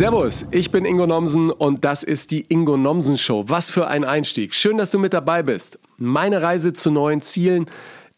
Servus, ich bin Ingo Nomsen und das ist die Ingo Nomsen Show. Was für ein Einstieg. Schön, dass du mit dabei bist. Meine Reise zu neuen Zielen,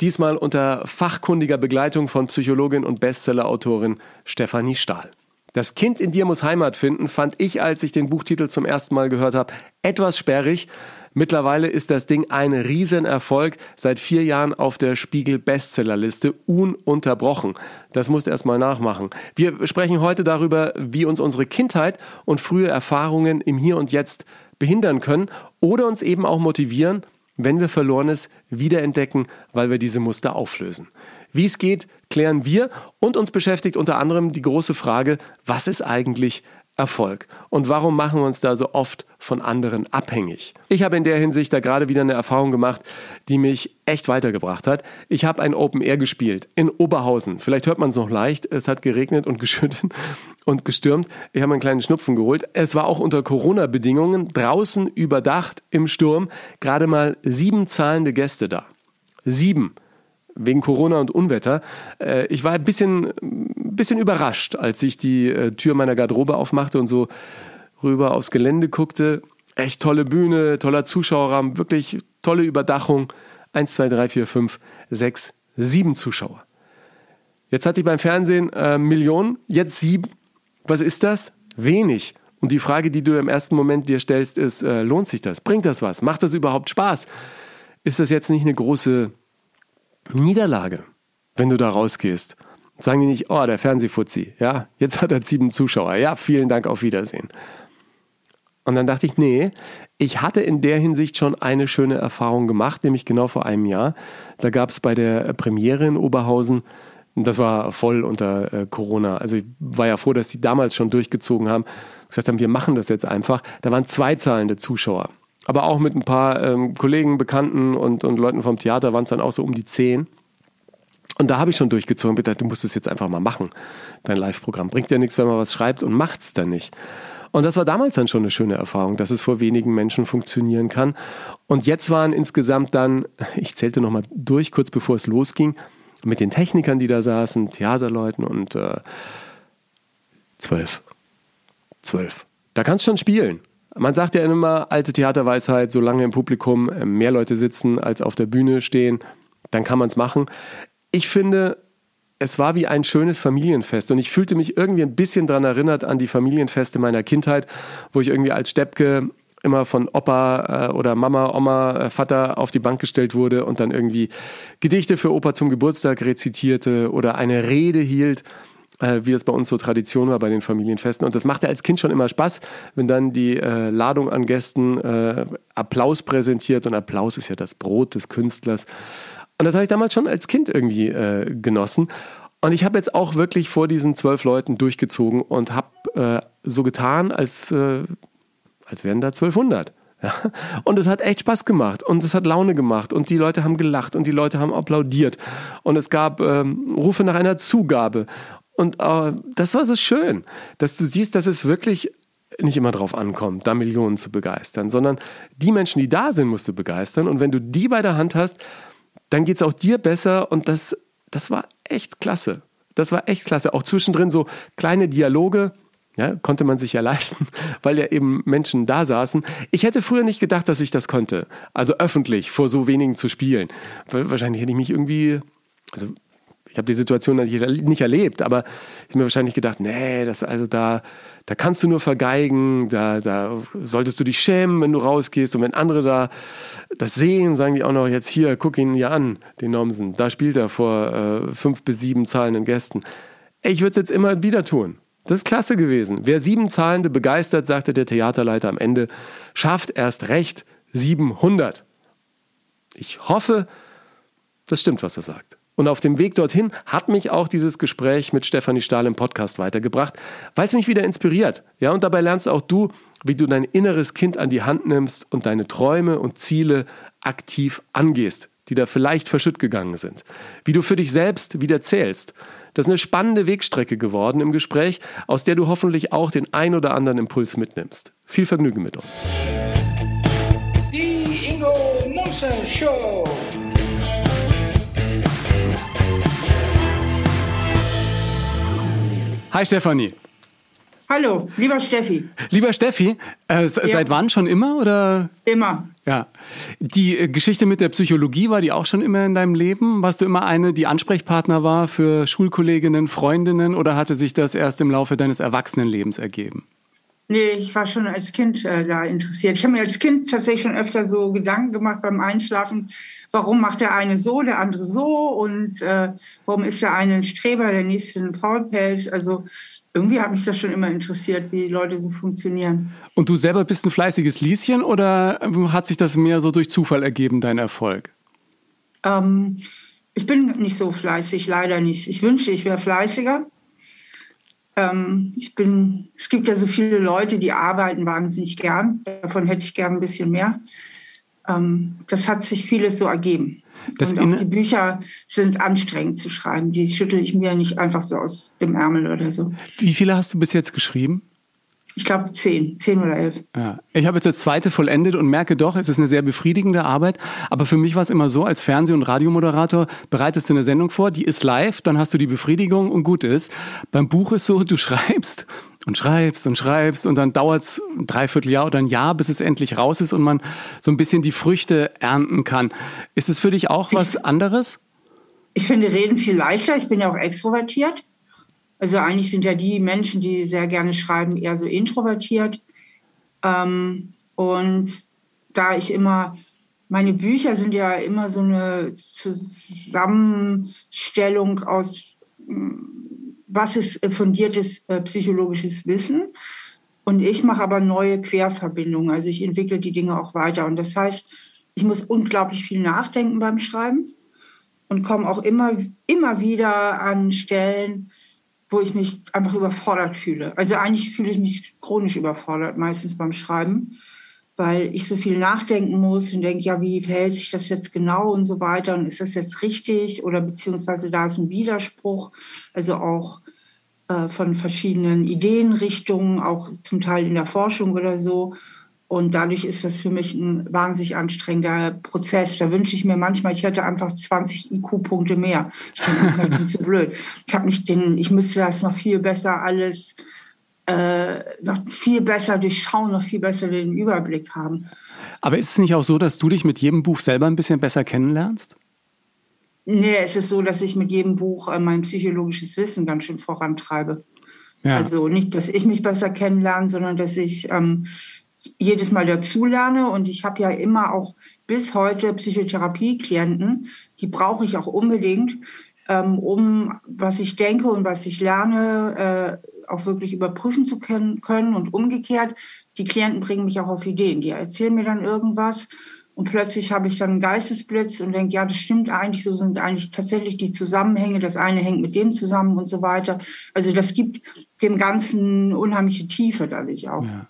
diesmal unter fachkundiger Begleitung von Psychologin und Bestsellerautorin Stefanie Stahl. Das Kind in dir muss Heimat finden, fand ich, als ich den Buchtitel zum ersten Mal gehört habe, etwas sperrig. Mittlerweile ist das Ding ein Riesenerfolg, seit vier Jahren auf der Spiegel Bestsellerliste, ununterbrochen. Das musst du erstmal nachmachen. Wir sprechen heute darüber, wie uns unsere Kindheit und frühe Erfahrungen im Hier und Jetzt behindern können oder uns eben auch motivieren, wenn wir Verlorenes wiederentdecken, weil wir diese Muster auflösen. Wie es geht, klären wir und uns beschäftigt unter anderem die große Frage, was ist eigentlich Erfolg? Und warum machen wir uns da so oft von anderen abhängig? Ich habe in der Hinsicht da gerade wieder eine Erfahrung gemacht, die mich echt weitergebracht hat. Ich habe ein Open Air gespielt in Oberhausen. Vielleicht hört man es noch leicht. Es hat geregnet und geschüttet und gestürmt. Ich habe einen kleinen Schnupfen geholt. Es war auch unter Corona-Bedingungen draußen überdacht im Sturm. Gerade mal sieben zahlende Gäste da. Sieben wegen Corona und Unwetter. Äh, ich war ein bisschen, bisschen überrascht, als ich die äh, Tür meiner Garderobe aufmachte und so rüber aufs Gelände guckte. Echt tolle Bühne, toller Zuschauerraum, wirklich tolle Überdachung. Eins, zwei, drei, vier, fünf, sechs, sieben Zuschauer. Jetzt hatte ich beim Fernsehen äh, Millionen, jetzt sieben. Was ist das? Wenig. Und die Frage, die du im ersten Moment dir stellst, ist, äh, lohnt sich das? Bringt das was? Macht das überhaupt Spaß? Ist das jetzt nicht eine große Niederlage, wenn du da rausgehst. Sagen die nicht, oh, der Fernsehfuzzi, ja, jetzt hat er sieben Zuschauer, ja, vielen Dank, auf Wiedersehen. Und dann dachte ich, nee, ich hatte in der Hinsicht schon eine schöne Erfahrung gemacht, nämlich genau vor einem Jahr. Da gab es bei der Premiere in Oberhausen, das war voll unter äh, Corona. Also ich war ja froh, dass die damals schon durchgezogen haben, gesagt haben, wir machen das jetzt einfach. Da waren zwei zahlende Zuschauer aber auch mit ein paar ähm, Kollegen, Bekannten und, und Leuten vom Theater waren es dann auch so um die zehn. Und da habe ich schon durchgezogen, bitte, du musst es jetzt einfach mal machen, dein Live-Programm. Bringt ja nichts, wenn man was schreibt und macht es dann nicht. Und das war damals dann schon eine schöne Erfahrung, dass es vor wenigen Menschen funktionieren kann. Und jetzt waren insgesamt dann, ich zählte nochmal durch, kurz bevor es losging, mit den Technikern, die da saßen, Theaterleuten und äh, zwölf. Zwölf. Da kannst du schon spielen. Man sagt ja immer, alte Theaterweisheit, solange im Publikum mehr Leute sitzen als auf der Bühne stehen, dann kann man es machen. Ich finde, es war wie ein schönes Familienfest und ich fühlte mich irgendwie ein bisschen daran erinnert an die Familienfeste meiner Kindheit, wo ich irgendwie als Steppke immer von Opa äh, oder Mama, Oma, äh, Vater auf die Bank gestellt wurde und dann irgendwie Gedichte für Opa zum Geburtstag rezitierte oder eine Rede hielt äh, wie das bei uns so Tradition war bei den Familienfesten. Und das machte als Kind schon immer Spaß, wenn dann die äh, Ladung an Gästen äh, Applaus präsentiert. Und Applaus ist ja das Brot des Künstlers. Und das habe ich damals schon als Kind irgendwie äh, genossen. Und ich habe jetzt auch wirklich vor diesen zwölf Leuten durchgezogen und habe äh, so getan, als, äh, als wären da 1200. Ja? Und es hat echt Spaß gemacht und es hat Laune gemacht und die Leute haben gelacht und die Leute haben applaudiert und es gab ähm, Rufe nach einer Zugabe und äh, das war so schön, dass du siehst, dass es wirklich nicht immer drauf ankommt, da Millionen zu begeistern, sondern die Menschen, die da sind, musst du begeistern. Und wenn du die bei der Hand hast, dann geht es auch dir besser. Und das, das war echt klasse. Das war echt klasse. Auch zwischendrin so kleine Dialoge. Ja, konnte man sich ja leisten, weil ja eben Menschen da saßen. Ich hätte früher nicht gedacht, dass ich das konnte. Also öffentlich vor so wenigen zu spielen. Wahrscheinlich hätte ich mich irgendwie, also ich habe die Situation nicht erlebt, aber ich habe mir wahrscheinlich gedacht, nee, das also da, da kannst du nur vergeigen, da, da solltest du dich schämen, wenn du rausgehst und wenn andere da das sehen, sagen die auch noch jetzt hier, guck ihn ja an, den Nomsen, da spielt er vor äh, fünf bis sieben zahlenden Gästen. Ich würde es jetzt immer wieder tun. Das ist klasse gewesen. Wer sieben Zahlende begeistert, sagte der Theaterleiter am Ende, schafft erst recht 700. Ich hoffe, das stimmt, was er sagt. Und auf dem Weg dorthin hat mich auch dieses Gespräch mit Stefanie Stahl im Podcast weitergebracht, weil es mich wieder inspiriert. Ja, und dabei lernst auch du, wie du dein inneres Kind an die Hand nimmst und deine Träume und Ziele aktiv angehst, die da vielleicht verschütt gegangen sind. Wie du für dich selbst wieder zählst. Das ist eine spannende Wegstrecke geworden im Gespräch, aus der du hoffentlich auch den ein oder anderen Impuls mitnimmst. Viel Vergnügen mit uns. Die Ingo Nomsen Show. Hi Stefanie. Hallo, lieber Steffi. Lieber Steffi, äh, seit wann schon immer oder? Immer. Ja. Die äh, Geschichte mit der Psychologie war die auch schon immer in deinem Leben? Warst du immer eine, die Ansprechpartner war für Schulkolleginnen, Freundinnen oder hatte sich das erst im Laufe deines Erwachsenenlebens ergeben? Nee, ich war schon als Kind äh, da interessiert. Ich habe mir als Kind tatsächlich schon öfter so Gedanken gemacht beim Einschlafen, warum macht der eine so, der andere so und äh, warum ist der eine ein Streber, der nächste ein Faulpelz. Also irgendwie hat mich das schon immer interessiert, wie Leute so funktionieren. Und du selber bist ein fleißiges Lieschen oder hat sich das mehr so durch Zufall ergeben, dein Erfolg? Ähm, ich bin nicht so fleißig, leider nicht. Ich wünschte, ich wäre fleißiger. Ähm, ich bin, es gibt ja so viele Leute, die arbeiten wahnsinnig gern. Davon hätte ich gern ein bisschen mehr. Ähm, das hat sich vieles so ergeben. Das und auch die Bücher sind anstrengend zu schreiben. Die schüttel ich mir nicht einfach so aus dem Ärmel oder so. Wie viele hast du bis jetzt geschrieben? Ich glaube zehn, zehn oder elf. Ja. Ich habe jetzt das zweite vollendet und merke doch, es ist eine sehr befriedigende Arbeit. Aber für mich war es immer so, als Fernseh- und Radiomoderator bereitest du eine Sendung vor, die ist live, dann hast du die Befriedigung und gut ist. Beim Buch ist so, du schreibst und schreibst und schreibst und dann dauert es ein Dreivierteljahr oder ein Jahr, bis es endlich raus ist und man so ein bisschen die Früchte ernten kann. Ist es für dich auch was anderes? Ich finde Reden viel leichter. Ich bin ja auch extrovertiert. Also eigentlich sind ja die Menschen, die sehr gerne schreiben, eher so introvertiert. Ähm, und da ich immer, meine Bücher sind ja immer so eine Zusammenstellung aus, mm, was ist fundiertes äh, psychologisches Wissen. Und ich mache aber neue Querverbindungen. Also ich entwickle die Dinge auch weiter. Und das heißt, ich muss unglaublich viel nachdenken beim Schreiben und komme auch immer, immer wieder an Stellen, wo ich mich einfach überfordert fühle. Also eigentlich fühle ich mich chronisch überfordert, meistens beim Schreiben, weil ich so viel nachdenken muss und denke, ja, wie verhält sich das jetzt genau und so weiter und ist das jetzt richtig oder beziehungsweise da ist ein Widerspruch, also auch äh, von verschiedenen Ideenrichtungen, auch zum Teil in der Forschung oder so. Und dadurch ist das für mich ein wahnsinnig anstrengender Prozess. Da wünsche ich mir manchmal, ich hätte einfach 20 IQ-Punkte mehr. Ich bin zu blöd. Ich habe nicht den, ich müsste das noch viel besser alles, äh, noch viel besser durchschauen, noch viel besser den Überblick haben. Aber ist es nicht auch so, dass du dich mit jedem Buch selber ein bisschen besser kennenlernst? Nee, es ist so, dass ich mit jedem Buch äh, mein psychologisches Wissen ganz schön vorantreibe. Ja. Also nicht, dass ich mich besser kennenlerne, sondern dass ich ähm, jedes Mal dazulerne und ich habe ja immer auch bis heute Psychotherapie-Klienten, die brauche ich auch unbedingt, ähm, um was ich denke und was ich lerne, äh, auch wirklich überprüfen zu können, können und umgekehrt. Die Klienten bringen mich auch auf Ideen. Die erzählen mir dann irgendwas und plötzlich habe ich dann einen Geistesblitz und denke, ja, das stimmt eigentlich, so sind eigentlich tatsächlich die Zusammenhänge. Das eine hängt mit dem zusammen und so weiter. Also das gibt dem Ganzen unheimliche Tiefe dadurch auch. Ja.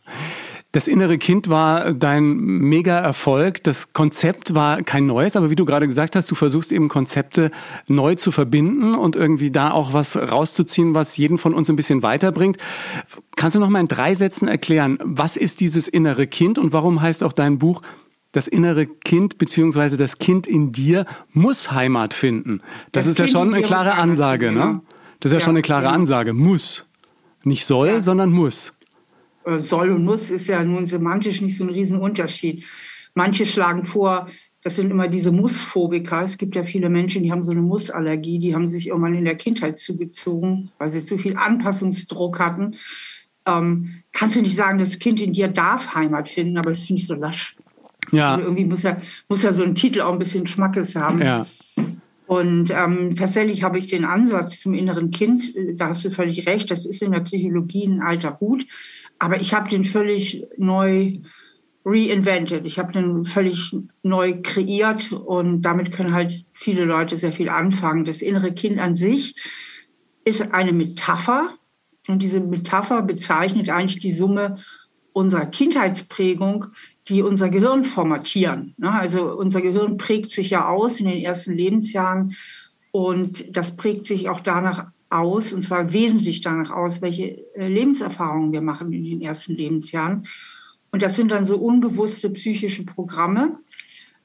Das innere Kind war dein Mega-Erfolg. Das Konzept war kein neues, aber wie du gerade gesagt hast, du versuchst eben Konzepte neu zu verbinden und irgendwie da auch was rauszuziehen, was jeden von uns ein bisschen weiterbringt. Kannst du noch mal in drei Sätzen erklären, was ist dieses innere Kind und warum heißt auch dein Buch das innere Kind beziehungsweise das Kind in dir muss Heimat finden. Das, das ist ja schon eine klare Ansage, finden, ne? Das ist ja, ja, schon eine klare genau. Ansage. Muss. Nicht soll, ja. sondern muss. Äh, soll und muss ist ja nun semantisch nicht so ein Riesenunterschied. Manche schlagen vor, das sind immer diese Mussphobiker. Es gibt ja viele Menschen, die haben so eine Mussallergie, die haben sich irgendwann in der Kindheit zugezogen, weil sie zu viel Anpassungsdruck hatten. Ähm, kannst du nicht sagen, das Kind in dir darf Heimat finden, aber das finde ich so lasch. Ja. Also irgendwie muss ja, muss ja so ein Titel auch ein bisschen Schmackes haben. Ja. Und ähm, tatsächlich habe ich den Ansatz zum inneren Kind, äh, da hast du völlig recht, das ist in der Psychologie ein alter Hut. Aber ich habe den völlig neu reinvented. Ich habe den völlig neu kreiert und damit können halt viele Leute sehr viel anfangen. Das innere Kind an sich ist eine Metapher und diese Metapher bezeichnet eigentlich die Summe unserer Kindheitsprägung, die unser Gehirn formatieren. Ne? Also unser Gehirn prägt sich ja aus in den ersten Lebensjahren und das prägt sich auch danach aus, und zwar wesentlich danach aus, welche äh, Lebenserfahrungen wir machen in den ersten Lebensjahren. Und das sind dann so unbewusste psychische Programme,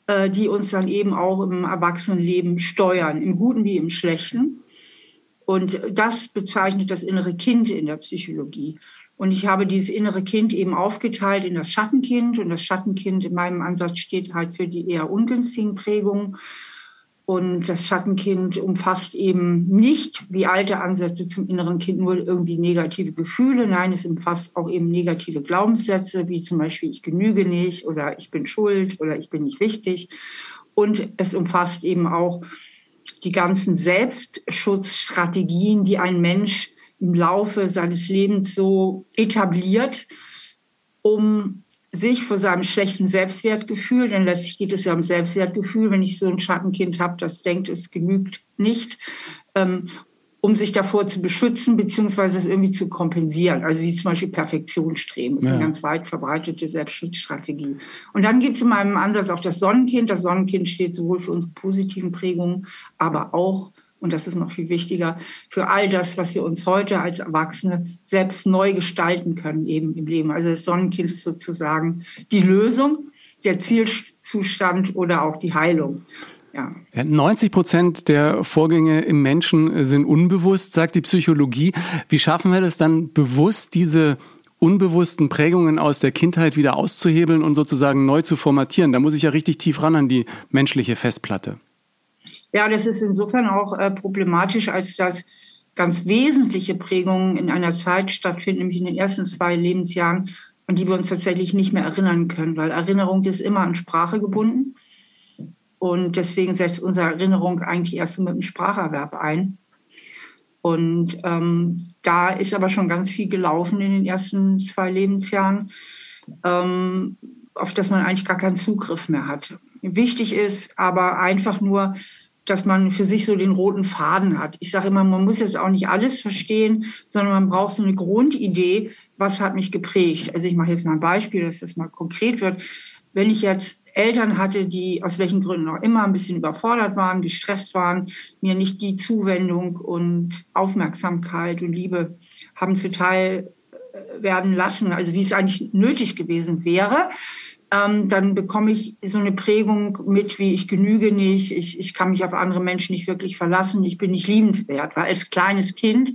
äh, die uns dann eben auch im Erwachsenenleben steuern, im Guten wie im Schlechten. Und das bezeichnet das innere Kind in der Psychologie. Und ich habe dieses innere Kind eben aufgeteilt in das Schattenkind. Und das Schattenkind in meinem Ansatz steht halt für die eher ungünstigen Prägungen. Und das Schattenkind umfasst eben nicht wie alte Ansätze zum inneren Kind nur irgendwie negative Gefühle. Nein, es umfasst auch eben negative Glaubenssätze, wie zum Beispiel ich genüge nicht oder ich bin schuld oder ich bin nicht wichtig. Und es umfasst eben auch die ganzen Selbstschutzstrategien, die ein Mensch im Laufe seines Lebens so etabliert, um sich vor seinem schlechten Selbstwertgefühl, denn letztlich geht es ja um Selbstwertgefühl, wenn ich so ein Schattenkind habe, das denkt, es genügt nicht, ähm, um sich davor zu beschützen, beziehungsweise es irgendwie zu kompensieren. Also wie zum Beispiel Perfektionsstreben. Das ist ja. eine ganz weit verbreitete Selbstschutzstrategie. Und dann gibt es in meinem Ansatz auch das Sonnenkind. Das Sonnenkind steht sowohl für unsere positiven Prägungen, aber auch und das ist noch viel wichtiger, für all das, was wir uns heute als Erwachsene selbst neu gestalten können, eben im Leben. Also das Sonnenkind ist sozusagen die Lösung, der Zielzustand oder auch die Heilung. Ja. 90 Prozent der Vorgänge im Menschen sind unbewusst, sagt die Psychologie. Wie schaffen wir das dann bewusst, diese unbewussten Prägungen aus der Kindheit wieder auszuhebeln und sozusagen neu zu formatieren? Da muss ich ja richtig tief ran an die menschliche Festplatte. Ja, das ist insofern auch äh, problematisch, als dass ganz wesentliche Prägungen in einer Zeit stattfinden, nämlich in den ersten zwei Lebensjahren, an die wir uns tatsächlich nicht mehr erinnern können, weil Erinnerung ist immer an Sprache gebunden. Und deswegen setzt unsere Erinnerung eigentlich erst mit dem Spracherwerb ein. Und ähm, da ist aber schon ganz viel gelaufen in den ersten zwei Lebensjahren, ähm, auf das man eigentlich gar keinen Zugriff mehr hat. Wichtig ist aber einfach nur, dass man für sich so den roten Faden hat. Ich sage immer, man muss jetzt auch nicht alles verstehen, sondern man braucht so eine Grundidee, was hat mich geprägt. Also ich mache jetzt mal ein Beispiel, dass das mal konkret wird. Wenn ich jetzt Eltern hatte, die aus welchen Gründen auch immer ein bisschen überfordert waren, gestresst waren, mir nicht die Zuwendung und Aufmerksamkeit und Liebe haben zuteil äh, werden lassen, also wie es eigentlich nötig gewesen wäre, ähm, dann bekomme ich so eine Prägung mit, wie ich genüge nicht, ich, ich kann mich auf andere Menschen nicht wirklich verlassen, ich bin nicht liebenswert. Weil als kleines Kind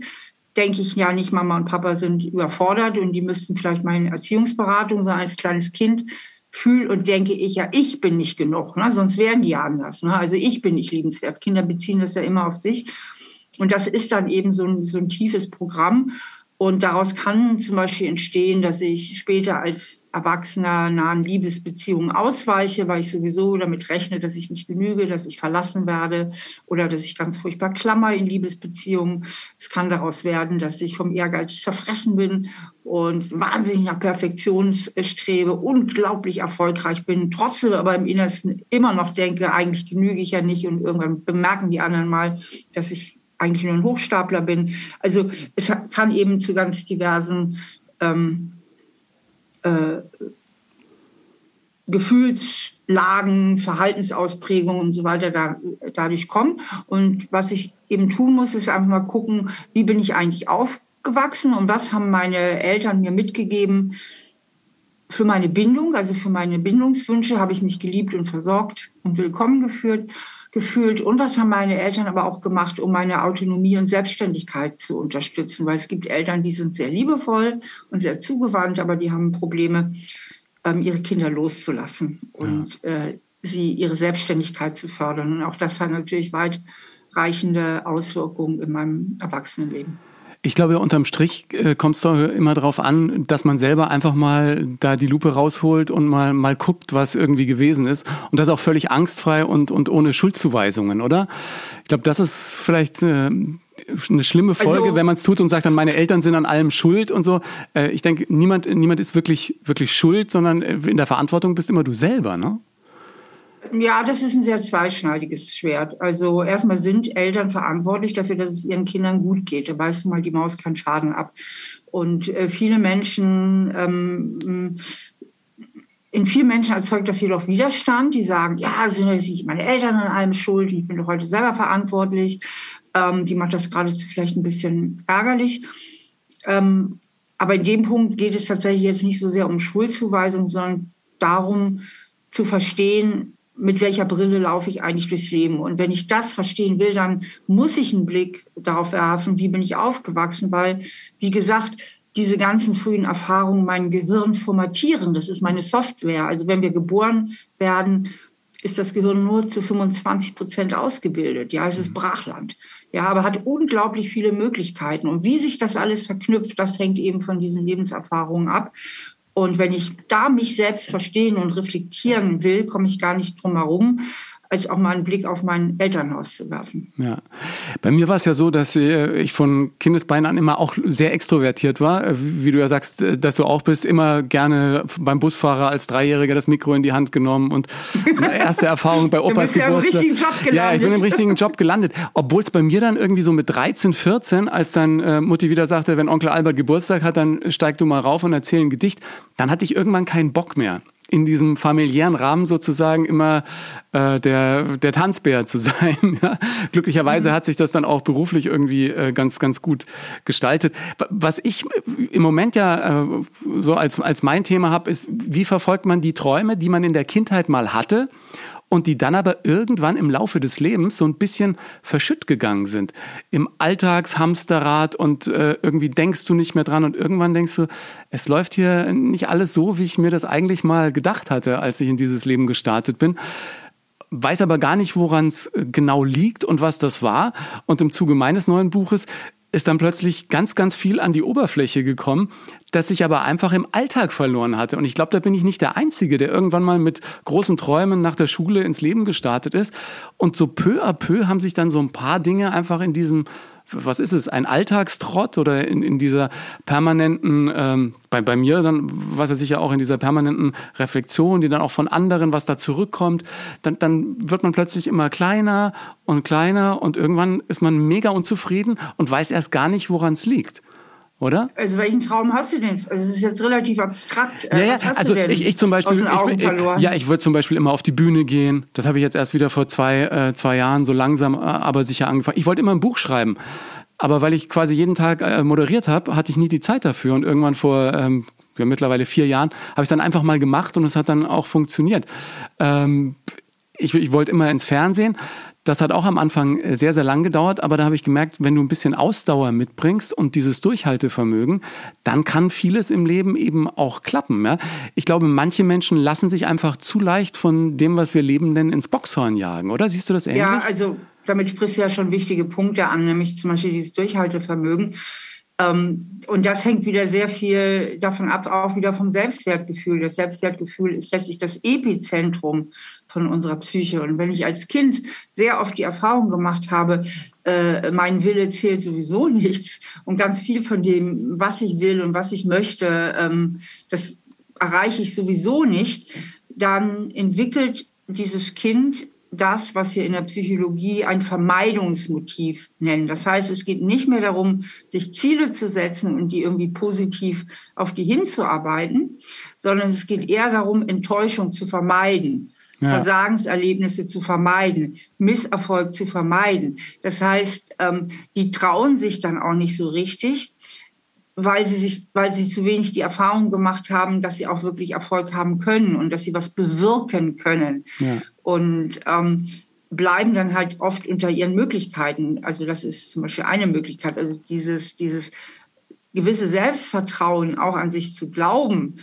denke ich ja nicht, Mama und Papa sind überfordert und die müssten vielleicht meine Erziehungsberatung sein. Als kleines Kind fühle und denke ich ja, ich bin nicht genug, ne? sonst wären die ja anders. Ne? Also ich bin nicht liebenswert. Kinder beziehen das ja immer auf sich. Und das ist dann eben so ein, so ein tiefes Programm. Und daraus kann zum Beispiel entstehen, dass ich später als Erwachsener nahen Liebesbeziehungen ausweiche, weil ich sowieso damit rechne, dass ich nicht genüge, dass ich verlassen werde oder dass ich ganz furchtbar klammer in Liebesbeziehungen. Es kann daraus werden, dass ich vom Ehrgeiz zerfressen bin und wahnsinnig nach Perfektion strebe, unglaublich erfolgreich bin, trotzdem aber im Innersten immer noch denke, eigentlich genüge ich ja nicht und irgendwann bemerken die anderen mal, dass ich eigentlich nur ein Hochstapler bin. Also es kann eben zu ganz diversen ähm, äh, Gefühlslagen, Verhaltensausprägungen und so weiter da, dadurch kommen. Und was ich eben tun muss, ist einfach mal gucken, wie bin ich eigentlich aufgewachsen und was haben meine Eltern mir mitgegeben für meine Bindung, also für meine Bindungswünsche, habe ich mich geliebt und versorgt und willkommen geführt gefühlt. Und was haben meine Eltern aber auch gemacht, um meine Autonomie und Selbstständigkeit zu unterstützen? Weil es gibt Eltern, die sind sehr liebevoll und sehr zugewandt, aber die haben Probleme, ähm, ihre Kinder loszulassen und ja. äh, sie ihre Selbstständigkeit zu fördern. Und auch das hat natürlich weitreichende Auswirkungen in meinem Erwachsenenleben. Ich glaube, unterm Strich äh, kommt es doch immer darauf an, dass man selber einfach mal da die Lupe rausholt und mal, mal guckt, was irgendwie gewesen ist. Und das auch völlig angstfrei und, und ohne Schuldzuweisungen, oder? Ich glaube, das ist vielleicht äh, eine schlimme Folge, also, wenn man es tut und sagt dann, meine Eltern sind an allem schuld und so. Äh, ich denke, niemand, niemand ist wirklich, wirklich schuld, sondern äh, in der Verantwortung bist immer du selber, ne? Ja, das ist ein sehr zweischneidiges Schwert. Also erstmal sind Eltern verantwortlich dafür, dass es ihren Kindern gut geht. Da beißt mal die Maus keinen Schaden ab. Und äh, viele Menschen, ähm, in vielen Menschen erzeugt das jedoch Widerstand. Die sagen, ja, sind ja nicht meine Eltern an allem schuld, ich bin doch heute selber verantwortlich. Ähm, die macht das geradezu vielleicht ein bisschen ärgerlich. Ähm, aber in dem Punkt geht es tatsächlich jetzt nicht so sehr um Schuldzuweisung, sondern darum zu verstehen, mit welcher Brille laufe ich eigentlich durchs Leben. Und wenn ich das verstehen will, dann muss ich einen Blick darauf werfen, wie bin ich aufgewachsen, weil, wie gesagt, diese ganzen frühen Erfahrungen mein Gehirn formatieren. Das ist meine Software. Also wenn wir geboren werden, ist das Gehirn nur zu 25 Prozent ausgebildet. Ja, es ist mhm. Brachland. Ja, aber hat unglaublich viele Möglichkeiten. Und wie sich das alles verknüpft, das hängt eben von diesen Lebenserfahrungen ab. Und wenn ich da mich selbst verstehen und reflektieren will, komme ich gar nicht drum herum, als auch mal einen Blick auf mein Elternhaus zu werfen. Ja. Bei mir war es ja so, dass äh, ich von Kindesbeinen an immer auch sehr extrovertiert war. Äh, wie du ja sagst, äh, dass du auch bist, immer gerne beim Busfahrer als Dreijähriger das Mikro in die Hand genommen und erste Erfahrung bei Opas du bist ja Geburtstag. Im richtigen Job gelandet. Ja, ich bin im richtigen Job gelandet. Obwohl es bei mir dann irgendwie so mit 13, 14, als dann äh, Mutti wieder sagte, wenn Onkel Albert Geburtstag hat, dann steig du mal rauf und erzähl ein Gedicht. Dann hatte ich irgendwann keinen Bock mehr in diesem familiären Rahmen sozusagen immer äh, der, der Tanzbär zu sein. Ja? Glücklicherweise mhm. hat sich das dann auch beruflich irgendwie äh, ganz, ganz gut gestaltet. Was ich im Moment ja äh, so als, als mein Thema habe, ist, wie verfolgt man die Träume, die man in der Kindheit mal hatte und die dann aber irgendwann im Laufe des Lebens so ein bisschen verschütt gegangen sind. Im Alltagshamsterrad und äh, irgendwie denkst du nicht mehr dran und irgendwann denkst du, es läuft hier nicht alles so, wie ich mir das eigentlich mal gedacht hatte, als ich in dieses Leben gestartet bin weiß aber gar nicht, woran es genau liegt und was das war. Und im Zuge meines neuen Buches ist dann plötzlich ganz, ganz viel an die Oberfläche gekommen, das sich aber einfach im Alltag verloren hatte. Und ich glaube, da bin ich nicht der Einzige, der irgendwann mal mit großen Träumen nach der Schule ins Leben gestartet ist. Und so peu à peu haben sich dann so ein paar Dinge einfach in diesem was ist es, ein Alltagstrott oder in, in dieser permanenten, ähm, bei, bei mir dann, was er sicher auch in dieser permanenten Reflexion, die dann auch von anderen, was da zurückkommt, dann, dann wird man plötzlich immer kleiner und kleiner und irgendwann ist man mega unzufrieden und weiß erst gar nicht, woran es liegt oder? Also welchen Traum hast du denn? Also es ist jetzt relativ abstrakt. Äh, ja, ja, also ich, ich zum Beispiel, ich, ich, ja, ich würde zum Beispiel immer auf die Bühne gehen. Das habe ich jetzt erst wieder vor zwei, äh, zwei Jahren so langsam, äh, aber sicher angefangen. Ich wollte immer ein Buch schreiben. Aber weil ich quasi jeden Tag äh, moderiert habe, hatte ich nie die Zeit dafür. Und irgendwann vor ähm, ja, mittlerweile vier Jahren habe ich es dann einfach mal gemacht und es hat dann auch funktioniert. Ähm, ich, ich wollte immer ins Fernsehen. Das hat auch am Anfang äh, sehr, sehr lang gedauert, aber da habe ich gemerkt, wenn du ein bisschen Ausdauer mitbringst und dieses Durchhaltevermögen, dann kann vieles im Leben eben auch klappen. Ja? Ich glaube, manche Menschen lassen sich einfach zu leicht von dem, was wir leben, denn ins Boxhorn jagen, oder? Siehst du das ähnlich? Ja, also damit sprichst du ja schon wichtige Punkte an, nämlich zum Beispiel dieses Durchhaltevermögen. Ähm, und das hängt wieder sehr viel davon ab, auch wieder vom Selbstwertgefühl. Das Selbstwertgefühl ist letztlich das Epizentrum von unserer Psyche. Und wenn ich als Kind sehr oft die Erfahrung gemacht habe, äh, mein Wille zählt sowieso nichts und ganz viel von dem, was ich will und was ich möchte, ähm, das erreiche ich sowieso nicht, dann entwickelt dieses Kind das, was wir in der Psychologie ein Vermeidungsmotiv nennen. Das heißt, es geht nicht mehr darum, sich Ziele zu setzen und die irgendwie positiv auf die hinzuarbeiten, sondern es geht eher darum, Enttäuschung zu vermeiden. Ja. Versagenserlebnisse zu vermeiden, Misserfolg zu vermeiden. Das heißt, ähm, die trauen sich dann auch nicht so richtig, weil sie sich, weil sie zu wenig die Erfahrung gemacht haben, dass sie auch wirklich Erfolg haben können und dass sie was bewirken können. Ja. Und ähm, bleiben dann halt oft unter ihren Möglichkeiten. Also das ist zum Beispiel eine Möglichkeit. Also dieses, dieses gewisse Selbstvertrauen auch an sich zu glauben,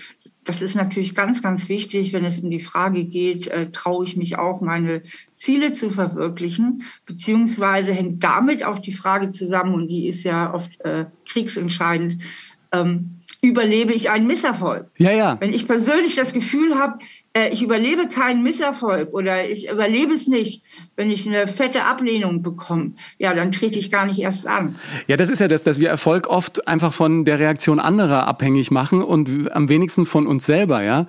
das ist natürlich ganz, ganz wichtig, wenn es um die Frage geht, äh, traue ich mich auch, meine Ziele zu verwirklichen, beziehungsweise hängt damit auch die Frage zusammen, und die ist ja oft äh, kriegsentscheidend, ähm, überlebe ich einen Misserfolg? Ja, ja. Wenn ich persönlich das Gefühl habe, äh, ich überlebe keinen Misserfolg oder ich überlebe es nicht, wenn ich eine fette Ablehnung bekomme, ja, dann trete ich gar nicht erst an. Ja, das ist ja das, dass wir Erfolg oft einfach von der Reaktion anderer abhängig machen und am wenigsten von uns selber, ja.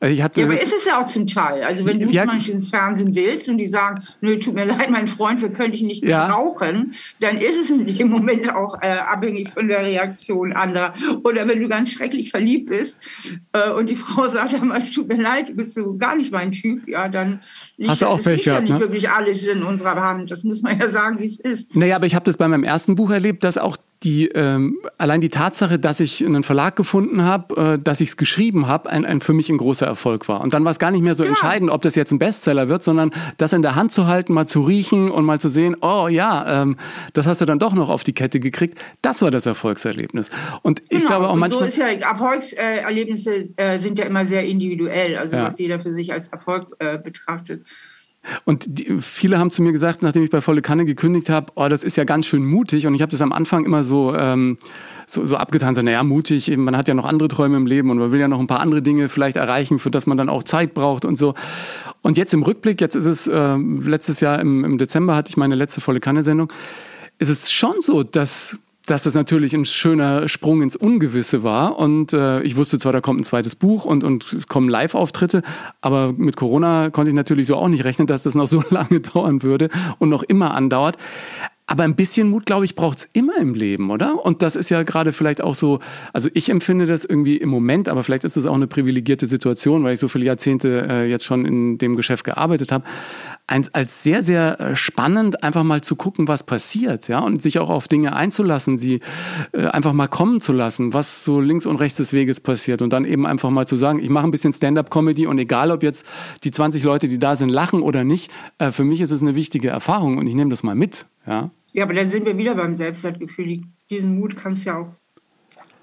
Ich hatte ja, aber ist es ja auch zum Teil. Also wenn du ja, zum Beispiel ins Fernsehen willst und die sagen, nö, tut mir leid, mein Freund, wir können dich nicht ja. brauchen, dann ist es in dem Moment auch äh, abhängig von der Reaktion anderer. Oder wenn du ganz schrecklich verliebt bist äh, und die Frau sagt, tut mir leid, du bist so gar nicht mein Typ, ja, dann du auch Pech gehabt, ja nicht ne? wirklich alles in unserer Hand. Das muss man ja sagen, wie es ist. Naja, aber ich habe das bei meinem ersten Buch erlebt, dass auch die ähm, allein die Tatsache, dass ich einen Verlag gefunden habe, äh, dass ich es geschrieben habe, ein, ein für mich ein großer Erfolg war. Und dann war es gar nicht mehr so ja. entscheidend, ob das jetzt ein Bestseller wird, sondern das in der Hand zu halten, mal zu riechen und mal zu sehen, oh ja, ähm, das hast du dann doch noch auf die Kette gekriegt. Das war das Erfolgserlebnis. Und genau. ich glaube auch manchmal. So ist ja, Erfolgserlebnisse äh, sind ja immer sehr individuell, also ja. was jeder für sich als Erfolg äh, betrachtet. Und die, viele haben zu mir gesagt, nachdem ich bei Volle Kanne gekündigt habe, oh, das ist ja ganz schön mutig. Und ich habe das am Anfang immer so, ähm, so, so abgetan, so, naja, mutig, man hat ja noch andere Träume im Leben und man will ja noch ein paar andere Dinge vielleicht erreichen, für das man dann auch Zeit braucht und so. Und jetzt im Rückblick, jetzt ist es, äh, letztes Jahr im, im Dezember hatte ich meine letzte Volle Kanne-Sendung, ist es schon so, dass dass das natürlich ein schöner Sprung ins Ungewisse war. Und äh, ich wusste zwar, da kommt ein zweites Buch und, und es kommen Live-Auftritte, aber mit Corona konnte ich natürlich so auch nicht rechnen, dass das noch so lange dauern würde und noch immer andauert. Aber ein bisschen Mut, glaube ich, braucht es immer im Leben, oder? Und das ist ja gerade vielleicht auch so, also ich empfinde das irgendwie im Moment, aber vielleicht ist es auch eine privilegierte Situation, weil ich so viele Jahrzehnte äh, jetzt schon in dem Geschäft gearbeitet habe als sehr, sehr äh, spannend, einfach mal zu gucken, was passiert, ja, und sich auch auf Dinge einzulassen, sie äh, einfach mal kommen zu lassen, was so links und rechts des Weges passiert und dann eben einfach mal zu sagen, ich mache ein bisschen Stand-up-Comedy und egal, ob jetzt die 20 Leute, die da sind, lachen oder nicht, äh, für mich ist es eine wichtige Erfahrung und ich nehme das mal mit, ja. Ja, aber dann sind wir wieder beim Selbstwertgefühl. Diesen Mut kannst du ja auch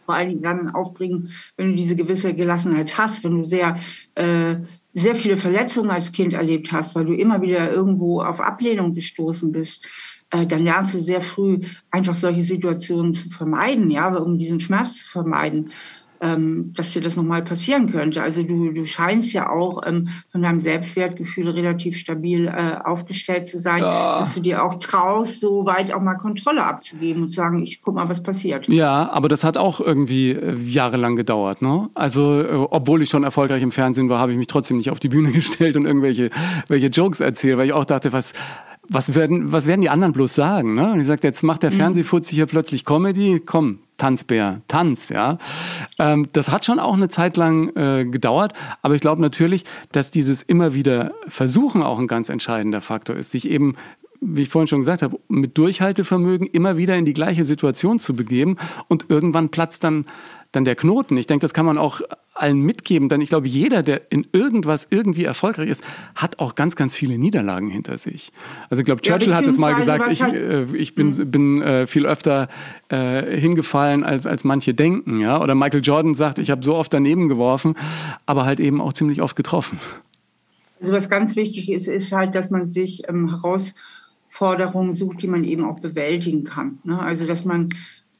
vor allen Dingen dann aufbringen, wenn du diese gewisse Gelassenheit hast, wenn du sehr äh, sehr viele Verletzungen als Kind erlebt hast, weil du immer wieder irgendwo auf Ablehnung gestoßen bist, äh, dann lernst du sehr früh einfach solche Situationen zu vermeiden, ja, um diesen Schmerz zu vermeiden ähm, dass dir das nochmal passieren könnte. Also du, du scheinst ja auch ähm, von deinem Selbstwertgefühl relativ stabil äh, aufgestellt zu sein, ja. dass du dir auch traust, so weit auch mal Kontrolle abzugeben und zu sagen, ich guck mal, was passiert. Ja, aber das hat auch irgendwie äh, jahrelang gedauert. Ne? Also äh, obwohl ich schon erfolgreich im Fernsehen war, habe ich mich trotzdem nicht auf die Bühne gestellt und irgendwelche welche Jokes erzählt, weil ich auch dachte, was was werden, was werden die anderen bloß sagen? Ne? Und ich sagte, jetzt macht der mhm. Fernsehfutzi hier plötzlich Comedy. Komm, Tanzbär, Tanz, ja. Ähm, das hat schon auch eine Zeit lang äh, gedauert, aber ich glaube natürlich, dass dieses immer wieder Versuchen auch ein ganz entscheidender Faktor ist, sich eben wie ich vorhin schon gesagt habe, mit Durchhaltevermögen immer wieder in die gleiche Situation zu begeben und irgendwann platzt dann dann der Knoten. Ich denke, das kann man auch allen mitgeben, denn ich glaube, jeder, der in irgendwas irgendwie erfolgreich ist, hat auch ganz, ganz viele Niederlagen hinter sich. Also ich glaube, Churchill ja, hat es mal gesagt, ich, äh, ich bin, mhm. bin äh, viel öfter äh, hingefallen, als, als manche denken. Ja? Oder Michael Jordan sagt, ich habe so oft daneben geworfen, aber halt eben auch ziemlich oft getroffen. Also was ganz wichtig ist, ist halt, dass man sich ähm, Herausforderungen sucht, die man eben auch bewältigen kann. Ne? Also dass man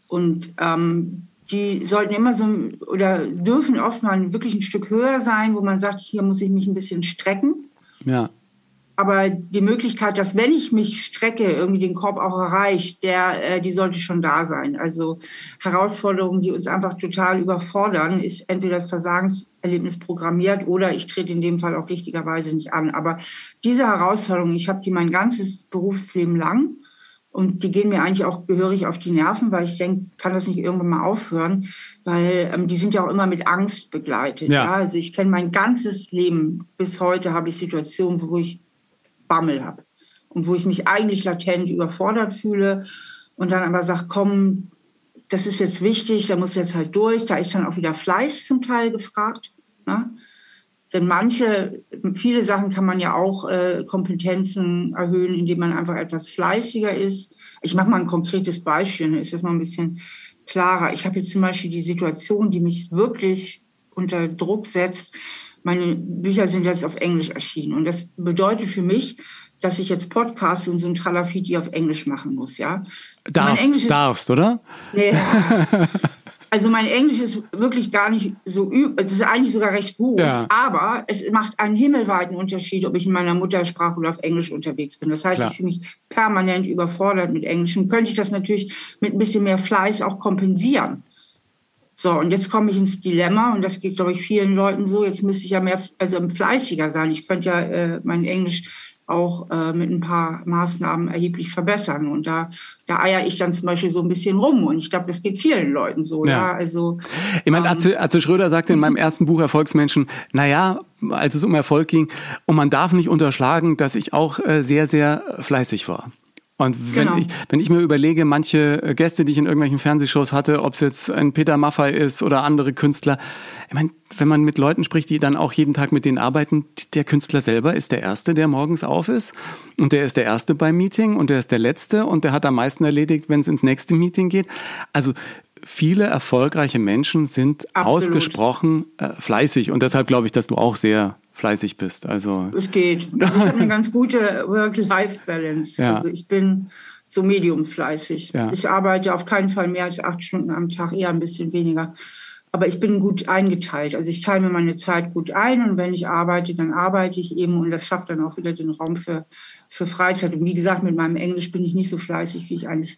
und ähm, die sollten immer so oder dürfen oft mal wirklich ein Stück höher sein, wo man sagt, hier muss ich mich ein bisschen strecken. Ja. Aber die Möglichkeit, dass wenn ich mich strecke, irgendwie den Korb auch erreicht, der, äh, die sollte schon da sein. Also Herausforderungen, die uns einfach total überfordern, ist entweder das Versagenserlebnis programmiert oder ich trete in dem Fall auch richtigerweise nicht an. Aber diese Herausforderungen, ich habe die mein ganzes Berufsleben lang und die gehen mir eigentlich auch gehörig auf die Nerven, weil ich denke, kann das nicht irgendwann mal aufhören, weil ähm, die sind ja auch immer mit Angst begleitet. Ja. ja? Also ich kenne mein ganzes Leben, bis heute habe ich Situationen, wo ich Bammel habe und wo ich mich eigentlich latent überfordert fühle und dann aber sage, komm, das ist jetzt wichtig, da muss jetzt halt durch. Da ist dann auch wieder Fleiß zum Teil gefragt. Ne? Denn manche, viele Sachen kann man ja auch äh, Kompetenzen erhöhen, indem man einfach etwas fleißiger ist. Ich mache mal ein konkretes Beispiel, dann ist das mal ein bisschen klarer. Ich habe jetzt zum Beispiel die Situation, die mich wirklich unter Druck setzt. Meine Bücher sind jetzt auf Englisch erschienen. Und das bedeutet für mich, dass ich jetzt Podcasts und so ein Tralafiti auf Englisch machen muss, ja. Darfst, darfst, oder? Nee. Also mein Englisch ist wirklich gar nicht so üb, es ist eigentlich sogar recht gut, ja. aber es macht einen himmelweiten Unterschied, ob ich in meiner Muttersprache oder auf Englisch unterwegs bin. Das heißt, Klar. ich fühle mich permanent überfordert mit Englisch und könnte ich das natürlich mit ein bisschen mehr Fleiß auch kompensieren. So, und jetzt komme ich ins Dilemma und das geht, glaube ich, vielen Leuten so. Jetzt müsste ich ja mehr, also fleißiger sein. Ich könnte ja äh, mein Englisch auch äh, mit ein paar Maßnahmen erheblich verbessern. Und da, da eier ich dann zum Beispiel so ein bisschen rum. Und ich glaube, das geht vielen Leuten so. Ja. ja? Also, ich meine, ähm, Atze, Schröder sagte in meinem ersten Buch Erfolgsmenschen, naja, als es um Erfolg ging, und man darf nicht unterschlagen, dass ich auch äh, sehr, sehr fleißig war. Und wenn, genau. ich, wenn ich mir überlege, manche äh, Gäste, die ich in irgendwelchen Fernsehshows hatte, ob es jetzt ein Peter Maffay ist oder andere Künstler, ich meine, wenn man mit Leuten spricht, die dann auch jeden Tag mit denen arbeiten, der Künstler selber ist der Erste, der morgens auf ist und der ist der Erste beim Meeting und der ist der Letzte und der hat am meisten erledigt, wenn es ins nächste Meeting geht. Also viele erfolgreiche Menschen sind Absolut. ausgesprochen äh, fleißig und deshalb glaube ich, dass du auch sehr fleißig bist. Also es geht. Also ich habe eine ganz gute Work-Life-Balance. Ja. Also ich bin so medium fleißig. Ja. Ich arbeite auf keinen Fall mehr als acht Stunden am Tag, eher ein bisschen weniger. Aber ich bin gut eingeteilt. Also ich teile mir meine Zeit gut ein und wenn ich arbeite, dann arbeite ich eben und das schafft dann auch wieder den Raum für, für Freizeit. Und wie gesagt, mit meinem Englisch bin ich nicht so fleißig, wie ich eigentlich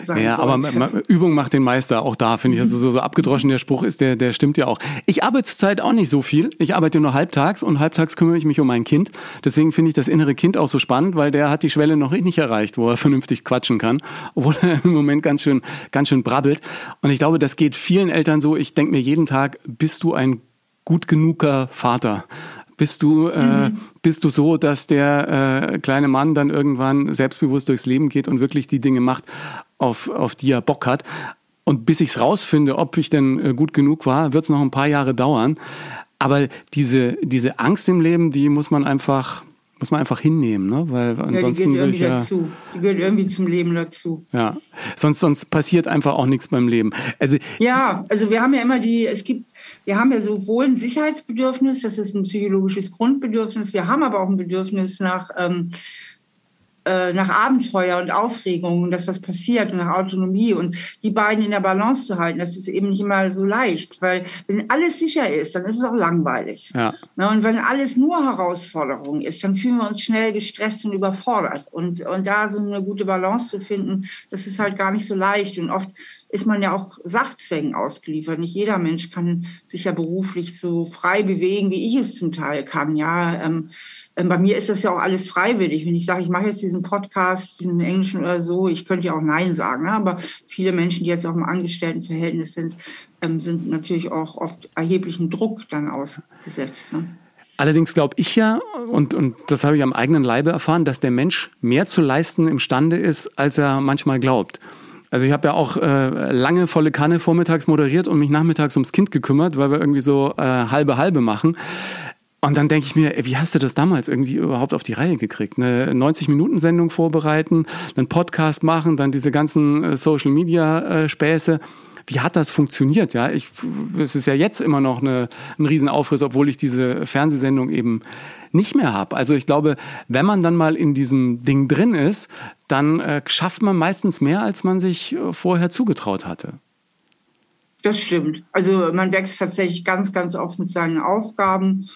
sein Ja, aber Übung macht den Meister. Auch da finde ich, also so, so abgedroschen der Spruch ist, der, der stimmt ja auch. Ich arbeite zurzeit auch nicht so viel. Ich arbeite nur halbtags und halbtags kümmere ich mich um mein Kind. Deswegen finde ich das innere Kind auch so spannend, weil der hat die Schwelle noch nicht erreicht, wo er vernünftig quatschen kann, obwohl er im Moment ganz schön, ganz schön brabbelt. Und ich glaube, das geht vielen Eltern so. Ich denke mir jeden Tag, bist du ein gut genuger Vater? Bist du, äh, mhm. bist du so, dass der äh, kleine Mann dann irgendwann selbstbewusst durchs Leben geht und wirklich die Dinge macht, auf, auf die er Bock hat? Und bis ich es rausfinde, ob ich denn äh, gut genug war, wird es noch ein paar Jahre dauern. Aber diese, diese Angst im Leben, die muss man einfach, muss man einfach hinnehmen, ne? Weil ansonsten ja, die gehört irgendwie ja, dazu. Die gehört irgendwie zum Leben dazu. Ja, sonst sonst passiert einfach auch nichts beim Leben. Also ja, also wir haben ja immer die, es gibt, wir haben ja sowohl ein Sicherheitsbedürfnis, das ist ein psychologisches Grundbedürfnis, wir haben aber auch ein Bedürfnis nach ähm, äh, nach Abenteuer und Aufregung und das, was passiert und nach Autonomie und die beiden in der Balance zu halten, das ist eben nicht immer so leicht, weil wenn alles sicher ist, dann ist es auch langweilig. Ja. Na, und wenn alles nur Herausforderung ist, dann fühlen wir uns schnell gestresst und überfordert. Und, und da so eine gute Balance zu finden, das ist halt gar nicht so leicht. Und oft ist man ja auch Sachzwängen ausgeliefert. Nicht jeder Mensch kann sich ja beruflich so frei bewegen, wie ich es zum Teil kann. Ja, ähm, ähm, bei mir ist das ja auch alles freiwillig. Wenn ich sage, ich mache jetzt diesen Podcast, diesen Englischen oder so, ich könnte ja auch Nein sagen. Ne? Aber viele Menschen, die jetzt auch im Angestelltenverhältnis sind, ähm, sind natürlich auch oft erheblichen Druck dann ausgesetzt. Ne? Allerdings glaube ich ja, und, und das habe ich am eigenen Leibe erfahren, dass der Mensch mehr zu leisten imstande ist, als er manchmal glaubt. Also ich habe ja auch äh, lange volle Kanne vormittags moderiert und mich nachmittags ums Kind gekümmert, weil wir irgendwie so äh, halbe halbe machen. Und dann denke ich mir, ey, wie hast du das damals irgendwie überhaupt auf die Reihe gekriegt? Eine 90-Minuten-Sendung vorbereiten, einen Podcast machen, dann diese ganzen äh, Social-Media-Späße. Wie hat das funktioniert? Ja, ich, es ist ja jetzt immer noch eine, ein Riesenaufriss, obwohl ich diese Fernsehsendung eben nicht mehr habe. Also ich glaube, wenn man dann mal in diesem Ding drin ist, dann äh, schafft man meistens mehr, als man sich äh, vorher zugetraut hatte. Das stimmt. Also man wächst tatsächlich ganz, ganz oft mit seinen Aufgaben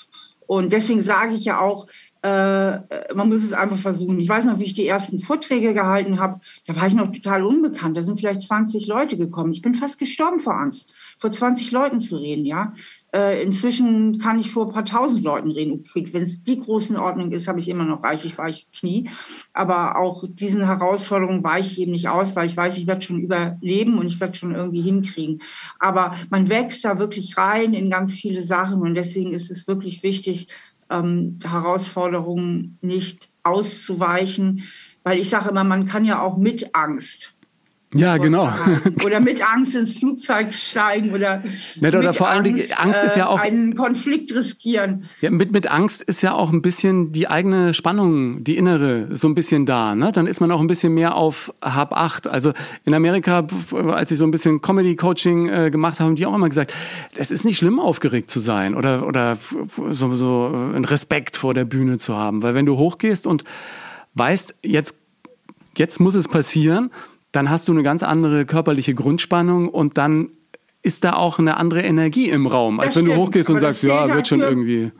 und deswegen sage ich ja auch, äh, man muss es einfach versuchen. Ich weiß noch, wie ich die ersten Vorträge gehalten habe, da war ich noch total unbekannt. Da sind vielleicht 20 Leute gekommen. Ich bin fast gestorben vor Angst, vor 20 Leuten zu reden, ja. Äh, inzwischen kann ich vor ein paar tausend Leuten reden. Wenn es die Größenordnung ist, habe ich immer noch reichlich weiche Knie. Aber auch diesen Herausforderungen weiche ich eben nicht aus, weil ich weiß, ich werde schon überleben und ich werde schon irgendwie hinkriegen. Aber man wächst da wirklich rein in ganz viele Sachen und deswegen ist es wirklich wichtig, ähm, Herausforderungen nicht auszuweichen, weil ich sage immer, man kann ja auch mit Angst ja, genau. Oder mit Angst ins Flugzeug steigen oder, Nicht, oder vor allem Angst, Angst ist ja auch äh, einen Konflikt riskieren. Ja, mit, mit Angst ist ja auch ein bisschen die eigene Spannung, die innere, so ein bisschen da. Ne? Dann ist man auch ein bisschen mehr auf Hab acht. Also in Amerika, als ich so ein bisschen Comedy-Coaching äh, gemacht habe, haben die auch immer gesagt, es ist nicht schlimm, aufgeregt zu sein oder, oder so, so einen Respekt vor der Bühne zu haben. Weil wenn du hochgehst und weißt, jetzt, jetzt muss es passieren, dann hast du eine ganz andere körperliche Grundspannung und dann ist da auch eine andere Energie im Raum, als das wenn stimmt, du hochgehst und sagst, ja, wird schon irgendwie.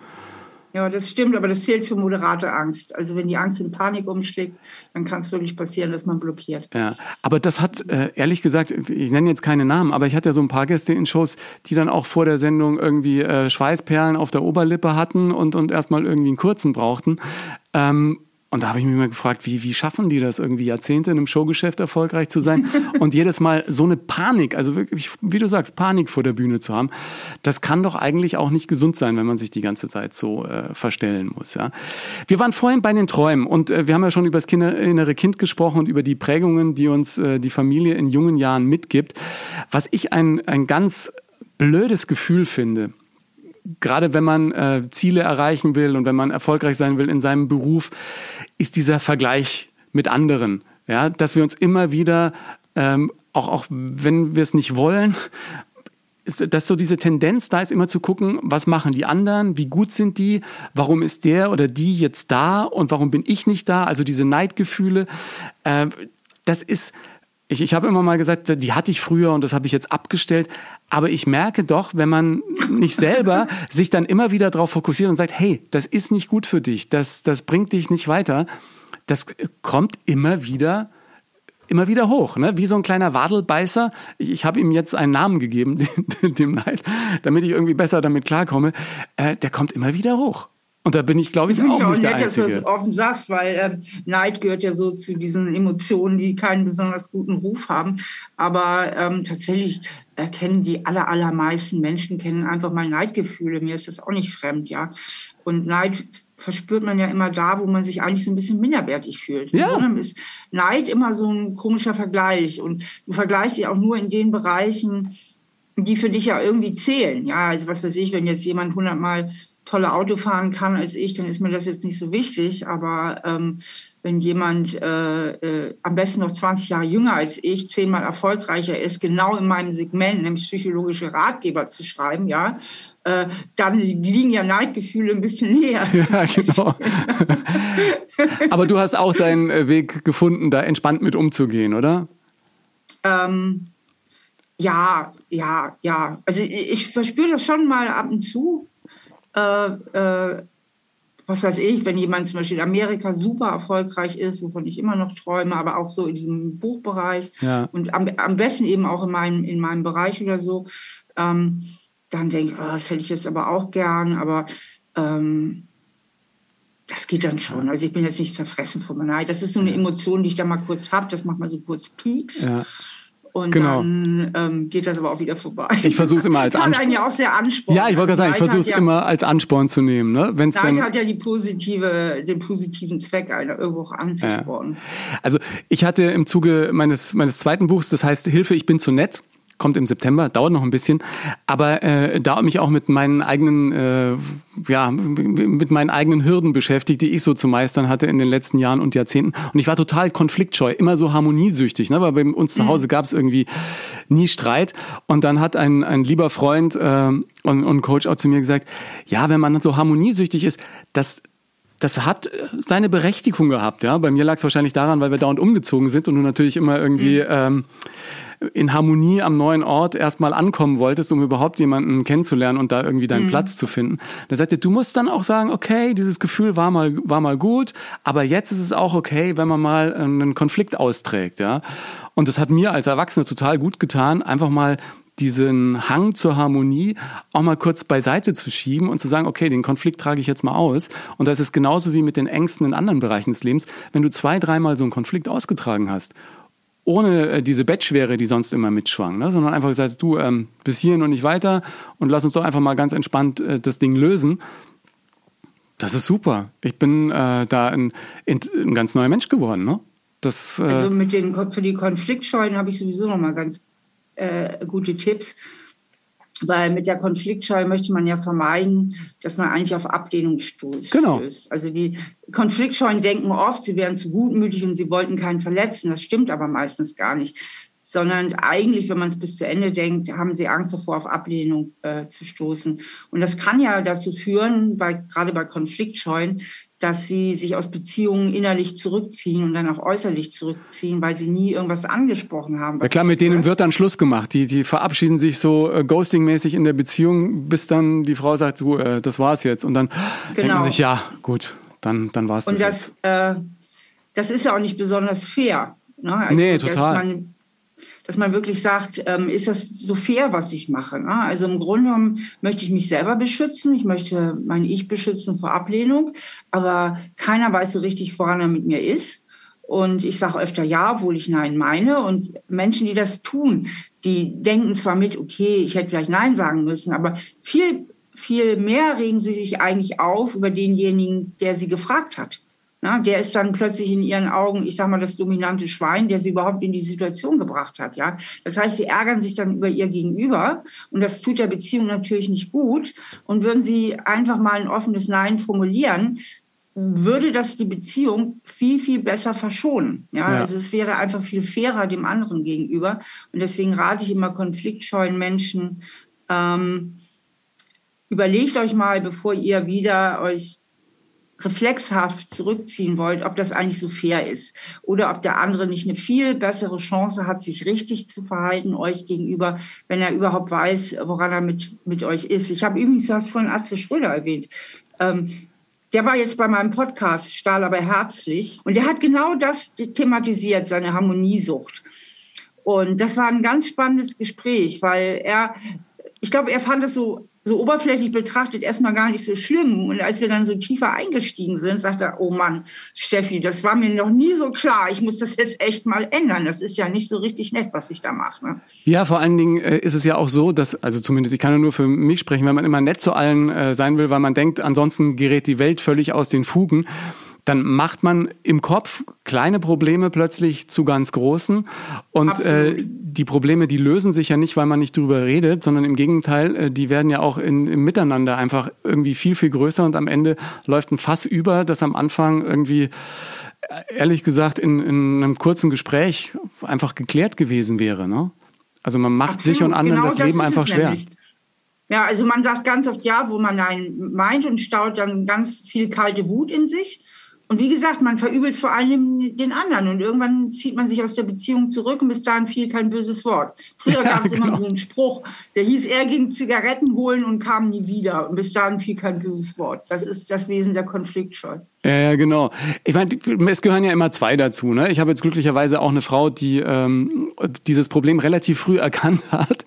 Ja, das stimmt, aber das zählt für moderate Angst. Also wenn die Angst in Panik umschlägt, dann kann es wirklich passieren, dass man blockiert. Ja, aber das hat, äh, ehrlich gesagt, ich nenne jetzt keine Namen, aber ich hatte ja so ein paar Gäste in Shows, die dann auch vor der Sendung irgendwie äh, Schweißperlen auf der Oberlippe hatten und, und erstmal irgendwie einen kurzen brauchten. Ähm, Und da habe ich mich mal gefragt, wie, wie schaffen die das irgendwie Jahrzehnte in einem Showgeschäft erfolgreich zu sein und jedes Mal so eine Panik, also wirklich, wie du sagst, Panik vor der Bühne zu haben, das kann doch eigentlich auch nicht gesund sein, wenn man sich die ganze Zeit so äh, verstellen muss. Ja. Wir waren vorhin bei den Träumen und äh, wir haben ja schon über das Kinder, innere Kind gesprochen und über die Prägungen, die uns äh, die Familie in jungen Jahren mitgibt. Was ich ein, ein ganz blödes Gefühl finde, gerade wenn man äh, Ziele erreichen will und wenn man erfolgreich sein will in seinem Beruf, ist dieser Vergleich mit anderen. Ja, dass wir uns immer wieder, ähm, auch, auch wenn wir es nicht wollen, ist, dass so diese Tendenz da ist, immer zu gucken, was machen die anderen, wie gut sind die, warum ist der oder die jetzt da und warum bin ich nicht da, also diese Neidgefühle, äh, das ist, ich, ich habe immer mal gesagt, die hatte ich früher und das habe ich jetzt abgestellt. Aber ich merke doch, wenn man nicht selber sich dann immer wieder darauf fokussiert und sagt, hey, das ist nicht gut für dich, das, das bringt dich nicht weiter, das kommt immer wieder immer wieder hoch, ne? wie so ein kleiner Wadelbeißer. Ich, ich habe ihm jetzt einen Namen gegeben, dem, Neid, damit ich irgendwie besser damit klarkomme. Äh, der kommt immer wieder hoch. Und da bin ich, glaube ich, auch ich nicht der nett, Einzige. dass du das offen sagst, weil äh, Neid gehört ja so zu diesen Emotionen, die keinen besonders guten Ruf haben. Aber ähm, tatsächlich erkennen die aller, allermeisten Menschen kennen einfach mal Neidgefühle. Mir ist das auch nicht fremd, ja. Und Neid verspürt man ja immer da, wo man sich eigentlich so ein bisschen minderwertig fühlt. Ja. Und ist Neid immer so ein komischer Vergleich. Und du vergleichst dich auch nur in den Bereichen, die für dich ja irgendwie zählen. Ja, also was weiß ich, wenn jetzt jemand hundertmal tolle Auto fahren kann als ich, dann ist mir das jetzt nicht so wichtig. Aber ähm, wenn jemand äh, äh, am besten noch 20 Jahre jünger als ich, zehnmal erfolgreicher ist, genau in meinem Segment, nämlich psychologische Ratgeber zu schreiben, ja, äh, dann liegen ja Neidgefühle ein bisschen näher. Ja, genau. Aber du hast auch deinen äh, Weg gefunden, da entspannt mit umzugehen, oder? Ähm, ja, ja, ja. Also ich, ich verspüre das schon mal ab und zu, äh, äh, was weiß ich, wenn jemand zum Beispiel in Amerika super erfolgreich ist, wovon ich immer noch träume, aber auch so in diesem Buchbereich ja. und am, am, besten eben auch in meinem, in meinem Bereich oder so, ähm, dann denke ich, oh, das hätte ich jetzt aber auch gern, aber ähm, das geht dann schon. Also ich bin jetzt nicht zerfressen von Neid. Das ist so eine Emotion, die ich da mal kurz habe. Das macht mal so kurz Peaks. Ja. Und genau. dann ähm, geht das aber auch wieder vorbei. Ich versuche es immer als Ansporn. ja auch sehr Ansporn. Ja, ich wollte gerade sagen, ich versuche es ja, immer als Ansporn zu nehmen. Ne? Wenn's dann hat ja die positive, den positiven Zweck, einer irgendwo auch anzuspornen. Ja. Also ich hatte im Zuge meines, meines zweiten Buchs, das heißt Hilfe, ich bin zu nett, kommt im September, dauert noch ein bisschen, aber äh, da mich auch mit meinen eigenen, äh, ja, mit meinen eigenen Hürden beschäftigt, die ich so zu meistern hatte in den letzten Jahren und Jahrzehnten. Und ich war total konfliktscheu, immer so harmoniesüchtig, ne? weil bei uns zu mhm. Hause gab es irgendwie nie Streit. Und dann hat ein, ein lieber Freund äh, und, und Coach auch zu mir gesagt, ja, wenn man so harmoniesüchtig ist, das das hat seine Berechtigung gehabt. Ja, bei mir lag es wahrscheinlich daran, weil wir dauernd umgezogen sind und du natürlich immer irgendwie mhm. ähm, in Harmonie am neuen Ort erstmal ankommen wolltest, um überhaupt jemanden kennenzulernen und da irgendwie deinen mhm. Platz zu finden. Da sagt er, du musst dann auch sagen, okay, dieses Gefühl war mal, war mal gut, aber jetzt ist es auch okay, wenn man mal einen Konflikt austrägt, ja. Und das hat mir als Erwachsener total gut getan, einfach mal diesen Hang zur Harmonie auch mal kurz beiseite zu schieben und zu sagen, okay, den Konflikt trage ich jetzt mal aus. Und das ist genauso wie mit den Ängsten in anderen Bereichen des Lebens. Wenn du zwei, dreimal so einen Konflikt ausgetragen hast ohne äh, diese Bettschwere, die sonst immer mitschwang, ne? sondern einfach gesagt, du, ähm, bis hierhin und nicht weiter und lass uns doch einfach mal ganz entspannt äh, das Ding lösen. Das ist super. Ich bin äh, da ein, ein, ganz neuer Mensch geworden. Ne? Das, äh also mit den, für die Konfliktscheuen habe ich sowieso noch mal ganz äh, gute Tipps weil mit der Konfliktscheu möchte man ja vermeiden, dass man eigentlich auf Ablehnung stoßt. Genau. Also die Konfliktscheuen denken oft, sie wären zu gutmütig und sie wollten keinen verletzen. Das stimmt aber meistens gar nicht. Sondern eigentlich, wenn man es bis zu Ende denkt, haben sie Angst davor, auf Ablehnung äh, zu stoßen. Und das kann ja dazu führen, bei, gerade bei Konfliktscheuen, dass sie sich aus Beziehungen innerlich zurückziehen und dann auch äußerlich zurückziehen, weil sie nie irgendwas angesprochen haben. Ja klar, mit denen wird dann Schluss gemacht. Die, die verabschieden sich so äh, ghosting-mäßig in der Beziehung, bis dann die Frau sagt, du, äh, das war's jetzt. Und dann genau. denkt man genau. sich, ja, gut, dann, dann war's und das. Und das, äh, das ist ja auch nicht besonders fair. Ne? Also, nee, total. Man, dass man wirklich sagt, ähm, ist das so fair, was ich mache? Ne? Also im Grunde genommen möchte ich mich selber beschützen, ich möchte mein Ich beschützen vor Ablehnung, aber keiner weiß so richtig, woran er mit mir ist. Und ich sage öfter ja, obwohl ich Nein meine. Und Menschen, die das tun, die denken zwar mit, okay, ich hätte vielleicht Nein sagen müssen, aber viel, viel mehr regen sie sich eigentlich auf über denjenigen, der sie gefragt hat. Na, der ist dann plötzlich in ihren Augen, ich sag mal, das dominante Schwein, der sie überhaupt in die Situation gebracht hat. Ja, das heißt, sie ärgern sich dann über ihr Gegenüber und das tut der Beziehung natürlich nicht gut. Und würden sie einfach mal ein offenes Nein formulieren, würde das die Beziehung viel, viel besser verschonen. Ja, ja, also es wäre einfach viel fairer dem anderen gegenüber. Und deswegen rate ich immer konfliktscheuen Menschen, ähm, überlegt euch mal, bevor ihr wieder euch reflexhaft zurückziehen wollt, ob das eigentlich so fair ist oder ob der andere nicht eine viel bessere Chance hat, sich richtig zu verhalten euch gegenüber, wenn er überhaupt weiß, woran er mit, mit euch ist. Ich habe übrigens, du hast vorhin Atze Schröder erwähnt. Ähm, der war jetzt bei meinem Podcast Stahl aber herzlich und der hat genau das thematisiert, seine Harmoniesucht. Und das war ein ganz spannendes Gespräch, weil er, ich glaube, er fand es so so oberflächlich betrachtet erstmal gar nicht so schlimm. Und als wir dann so tiefer eingestiegen sind, sagte er, oh Mann, Steffi, das war mir noch nie so klar. Ich muss das jetzt echt mal ändern. Das ist ja nicht so richtig nett, was ich da mache. Ne? Ja, vor allen Dingen äh, ist es ja auch so, dass, also zumindest ich kann ja nur für mich sprechen, wenn man immer nett zu allen äh, sein will, weil man denkt, ansonsten gerät die Welt völlig aus den Fugen dann macht man im Kopf kleine Probleme plötzlich zu ganz großen. Und äh, die Probleme, die lösen sich ja nicht, weil man nicht drüber redet, sondern im Gegenteil, äh, die werden ja auch in, im Miteinander einfach irgendwie viel, viel größer und am Ende läuft ein Fass über, das am Anfang irgendwie äh, ehrlich gesagt in, in einem kurzen Gespräch einfach geklärt gewesen wäre. Ne? Also man macht Absolut. sich und anderen genau das Leben das einfach schwer. Nämlich. Ja, also man sagt ganz oft ja, wo man Nein meint und staut dann ganz viel kalte Wut in sich. Und wie gesagt, man verübelt es vor allem den anderen und irgendwann zieht man sich aus der Beziehung zurück und bis dahin fiel kein böses Wort. Früher ja, gab es genau. immer so einen Spruch, der hieß, er ging Zigaretten holen und kam nie wieder und bis dahin fiel kein böses Wort. Das ist das Wesen der Konfliktscheu. Ja, ja, genau. Ich meine, es gehören ja immer zwei dazu. Ne? Ich habe jetzt glücklicherweise auch eine Frau, die ähm, dieses Problem relativ früh erkannt hat.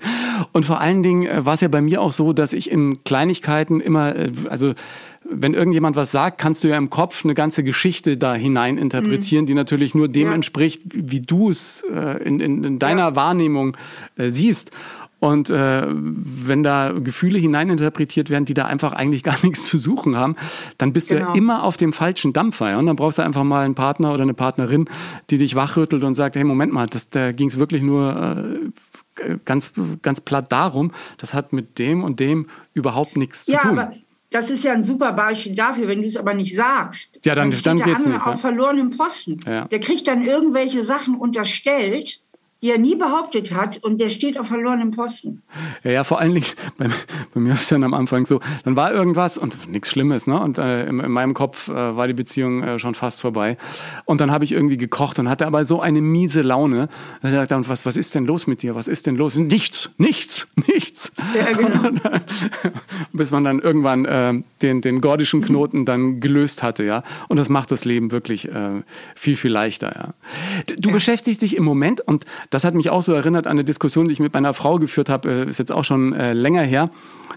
Und vor allen Dingen äh, war es ja bei mir auch so, dass ich in Kleinigkeiten immer, äh, also wenn irgendjemand was sagt, kannst du ja im Kopf eine ganze Geschichte da hinein interpretieren, mhm. die natürlich nur dem ja. entspricht, wie du es äh, in, in, in, deiner ja. Wahrnehmung äh, siehst. Und äh, wenn da Gefühle hineininterpretiert werden, die da einfach eigentlich gar nichts zu suchen haben, dann bist genau. du ja genau. immer auf dem falschen Dampfer. Ja? Und dann brauchst du einfach mal einen Partner oder eine Partnerin, die dich wachrüttelt und sagt, hey, Moment mal, das, da ging es wirklich nur äh, ganz, ganz platt darum, das hat mit dem und dem überhaupt nichts ja, zu tun. Aber das ist ja ein super Beispiel dafür, wenn du es aber nicht sagst. Ja, dann, dann, dann der andere nicht, auf verlorenem Posten. Ja. Der kriegt dann irgendwelche Sachen unterstellt die er nie behauptet hat und der steht auf verlorenem Posten. Ja, ja vor allen Dingen, bei, bei, mir ist es dann am Anfang so, dann war irgendwas und nichts Schlimmes, ne? Und äh, in, in, meinem Kopf äh, war die Beziehung äh, schon fast vorbei. Und dann habe ich irgendwie gekocht und hatte aber so eine miese Laune. Da dachte ich, was, was ist denn los mit dir? Was ist denn los? Nichts, nichts, nichts. Ja, genau. Bis man dann irgendwann äh, den, den gordischen Knoten dann gelöst hatte, ja. Und das macht das Leben wirklich äh, viel, viel leichter, ja. Du ja. beschäftigst dich im Moment und das hat mich auch so erinnert an eine Diskussion, die ich mit meiner Frau geführt habe, äh, ist jetzt auch schon äh, länger her.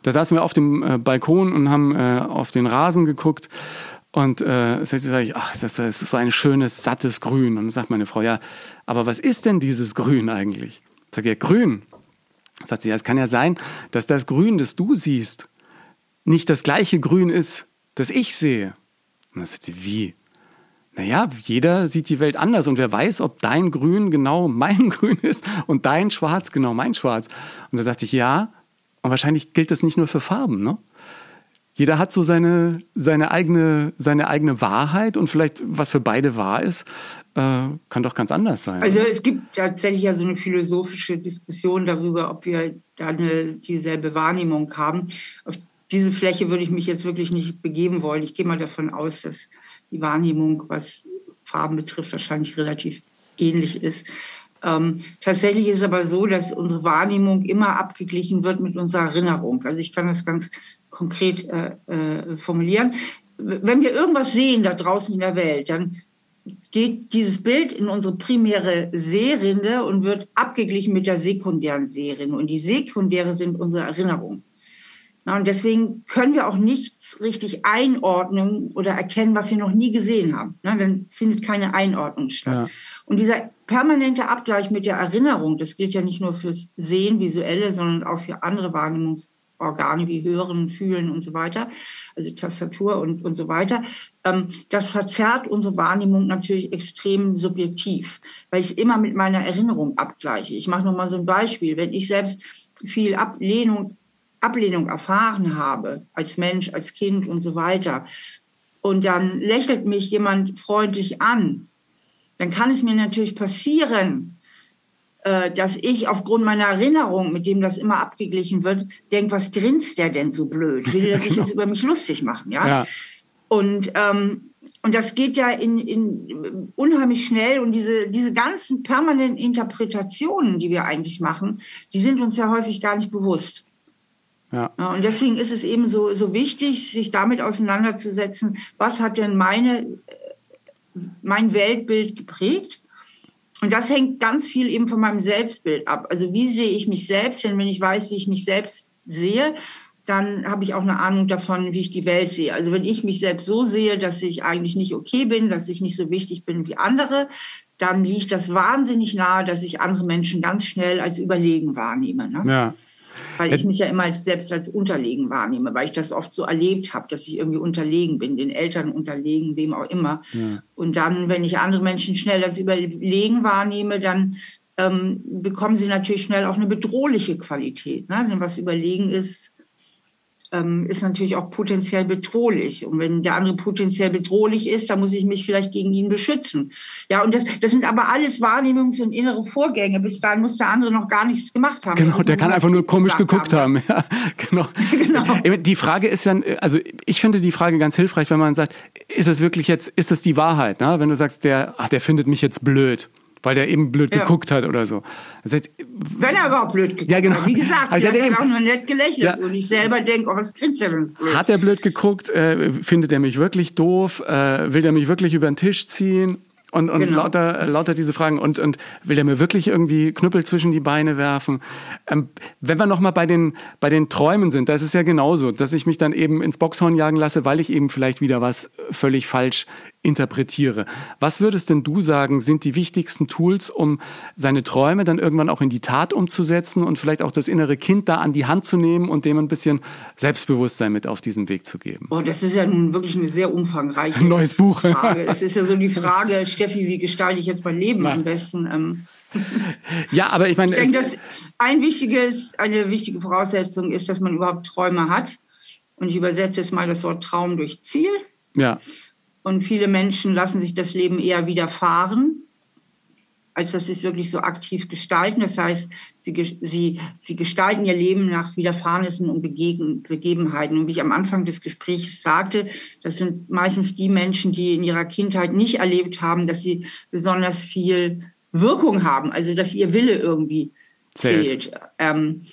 Da saßen wir auf dem äh, Balkon und haben äh, auf den Rasen geguckt. Und äh, sage ich, ach, das ist so ein schönes, sattes Grün. Und dann sagt meine Frau, ja, aber was ist denn dieses Grün eigentlich? Ich sage, ja, grün. Sagt sie, ja, es kann ja sein, dass das Grün, das du siehst, nicht das gleiche Grün ist, das ich sehe. Und dann sagt sie, wie? Naja, jeder sieht die Welt anders und wer weiß, ob dein Grün genau mein Grün ist und dein Schwarz genau mein Schwarz. Und da dachte ich, ja, und wahrscheinlich gilt das nicht nur für Farben, ne? Jeder hat so seine, seine, eigene, seine eigene Wahrheit und vielleicht, was für beide wahr ist, äh, kann doch ganz anders sein. Also es gibt tatsächlich ja so eine philosophische Diskussion darüber, ob wir da eine, dieselbe Wahrnehmung haben. Auf diese Fläche würde ich mich jetzt wirklich nicht begeben wollen. Ich gehe mal davon aus, dass die Wahrnehmung, was Farben betrifft, wahrscheinlich relativ ähnlich ist. Ähm, tatsächlich ist es aber so, dass unsere Wahrnehmung immer abgeglichen wird mit unserer Erinnerung. Also ich kann das ganz konkret äh, äh, formulieren. Wenn wir irgendwas sehen da draußen in der Welt, dann geht dieses Bild in unsere primäre Sehrinde und wird abgeglichen mit der sekundären Sehrinde. Und die sekundäre sind unsere Erinnerungen. Und deswegen können wir auch nichts richtig einordnen oder erkennen, was wir noch nie gesehen haben. dann findet keine Einordnung statt. Ja. Und dieser permanente Abgleich mit der Erinnerung, das gilt ja nicht nur fürs Sehen, visuelle, sondern auch für andere Wahrnehmungs Organe wie Hören, Fühlen und so weiter, also Tastatur und, und so weiter. Ähm, das verzerrt unsere Wahrnehmung natürlich extrem subjektiv, weil ich es immer mit meiner Erinnerung abgleiche. Ich mache nochmal so ein Beispiel. Wenn ich selbst viel Ablehnung, Ablehnung erfahren habe, als Mensch, als Kind und so weiter, und dann lächelt mich jemand freundlich an, dann kann es mir natürlich passieren, äh, dass ich aufgrund meiner Erinnerung, mit dem das immer abgeglichen wird, denke, was grinst der denn so blöd? Will der sich jetzt über mich lustig machen? Ja. ja. Und, ähm, und das geht ja in, in unheimlich schnell und diese, diese ganzen permanenten Interpretationen, die wir eigentlich machen, die sind uns ja häufig gar nicht bewusst. Ja. und deswegen ist es eben so, so wichtig, sich damit auseinanderzusetzen, was hat denn meine, mein Weltbild geprägt und das hängt ganz viel eben von meinem Selbstbild ab. Also wie sehe ich mich selbst? Denn wenn ich weiß, wie ich mich selbst sehe, dann habe ich auch eine Ahnung davon, wie ich die Welt sehe. Also wenn ich mich selbst so sehe, dass ich eigentlich nicht okay bin, dass ich nicht so wichtig bin wie andere, dann liegt das wahnsinnig nahe, dass ich andere Menschen ganz schnell als überlegen wahrnehme. Ne? Ja. Weil ich mich ja immer als, selbst als unterlegen wahrnehme, weil ich das oft so erlebt habe, dass ich irgendwie unterlegen bin, den Eltern unterlegen, wem auch immer. Ja. Und dann, wenn ich andere Menschen schnell als überlegen wahrnehme, dann ähm, bekommen sie natürlich schnell auch eine bedrohliche Qualität. Ne? Denn was überlegen ist, ähm, ist natürlich auch potenziell bedrohlich. Und wenn der andere potenziell bedrohlich ist, dann muss ich mich vielleicht gegen ihn beschützen. Ja, und das, das sind aber alles Wahrnehmungs- und innere Vorgänge. Bis dahin muss der andere noch gar nichts gemacht haben. Genau, der kann einfach nur komisch geguckt haben. haben. Ja, genau. genau. Die Frage ist dann, also ich finde die Frage ganz hilfreich, wenn man sagt, ist es wirklich jetzt, ist es die Wahrheit? Ne? Wenn du sagst, der, ach, der findet mich jetzt blöd weil der eben blöd ja. geguckt hat oder so. Das heißt, Wenn er überhaupt blöd geguckt ja, genau. hat. Wie gesagt, also er hat auch nur nett gelächelt ja. und ich selber denke, oh, was grinst der, wenn es blöd Hat er blöd geguckt? Äh, findet er mich wirklich doof? Äh, will er mich wirklich über den Tisch ziehen? Und, und genau. lauter, lauter diese Fragen. Und, und will der mir wirklich irgendwie Knüppel zwischen die Beine werfen? Ähm, wenn wir nochmal bei den, bei den Träumen sind, da ist es ja genauso, dass ich mich dann eben ins Boxhorn jagen lasse, weil ich eben vielleicht wieder was völlig falsch interpretiere. Was würdest denn du sagen, sind die wichtigsten Tools, um seine Träume dann irgendwann auch in die Tat umzusetzen und vielleicht auch das innere Kind da an die Hand zu nehmen und dem ein bisschen Selbstbewusstsein mit auf diesen Weg zu geben? Oh, das ist ja nun wirklich eine sehr umfangreiche Neues Buch. Frage. Das ist ja so die Frage, Steffi, wie gestalte ich jetzt mein Leben Na. am besten? Ähm, ja, aber ich meine. Ich denke, dass ein wichtiges, eine wichtige Voraussetzung ist, dass man überhaupt Träume hat. Und ich übersetze jetzt mal das Wort Traum durch Ziel. Ja. Und viele Menschen lassen sich das Leben eher widerfahren, als dass sie es wirklich so aktiv gestalten. Das heißt, sie, sie, sie gestalten ihr Leben nach Widerfahrnissen und Begegen, Begebenheiten. Und wie ich am Anfang des Gesprächs sagte, das sind meistens die Menschen, die in ihrer Kindheit nicht erlebt haben, dass sie besonders viel Wirkung haben, also dass ihr Wille irgendwie zählt. zählt. Ähm,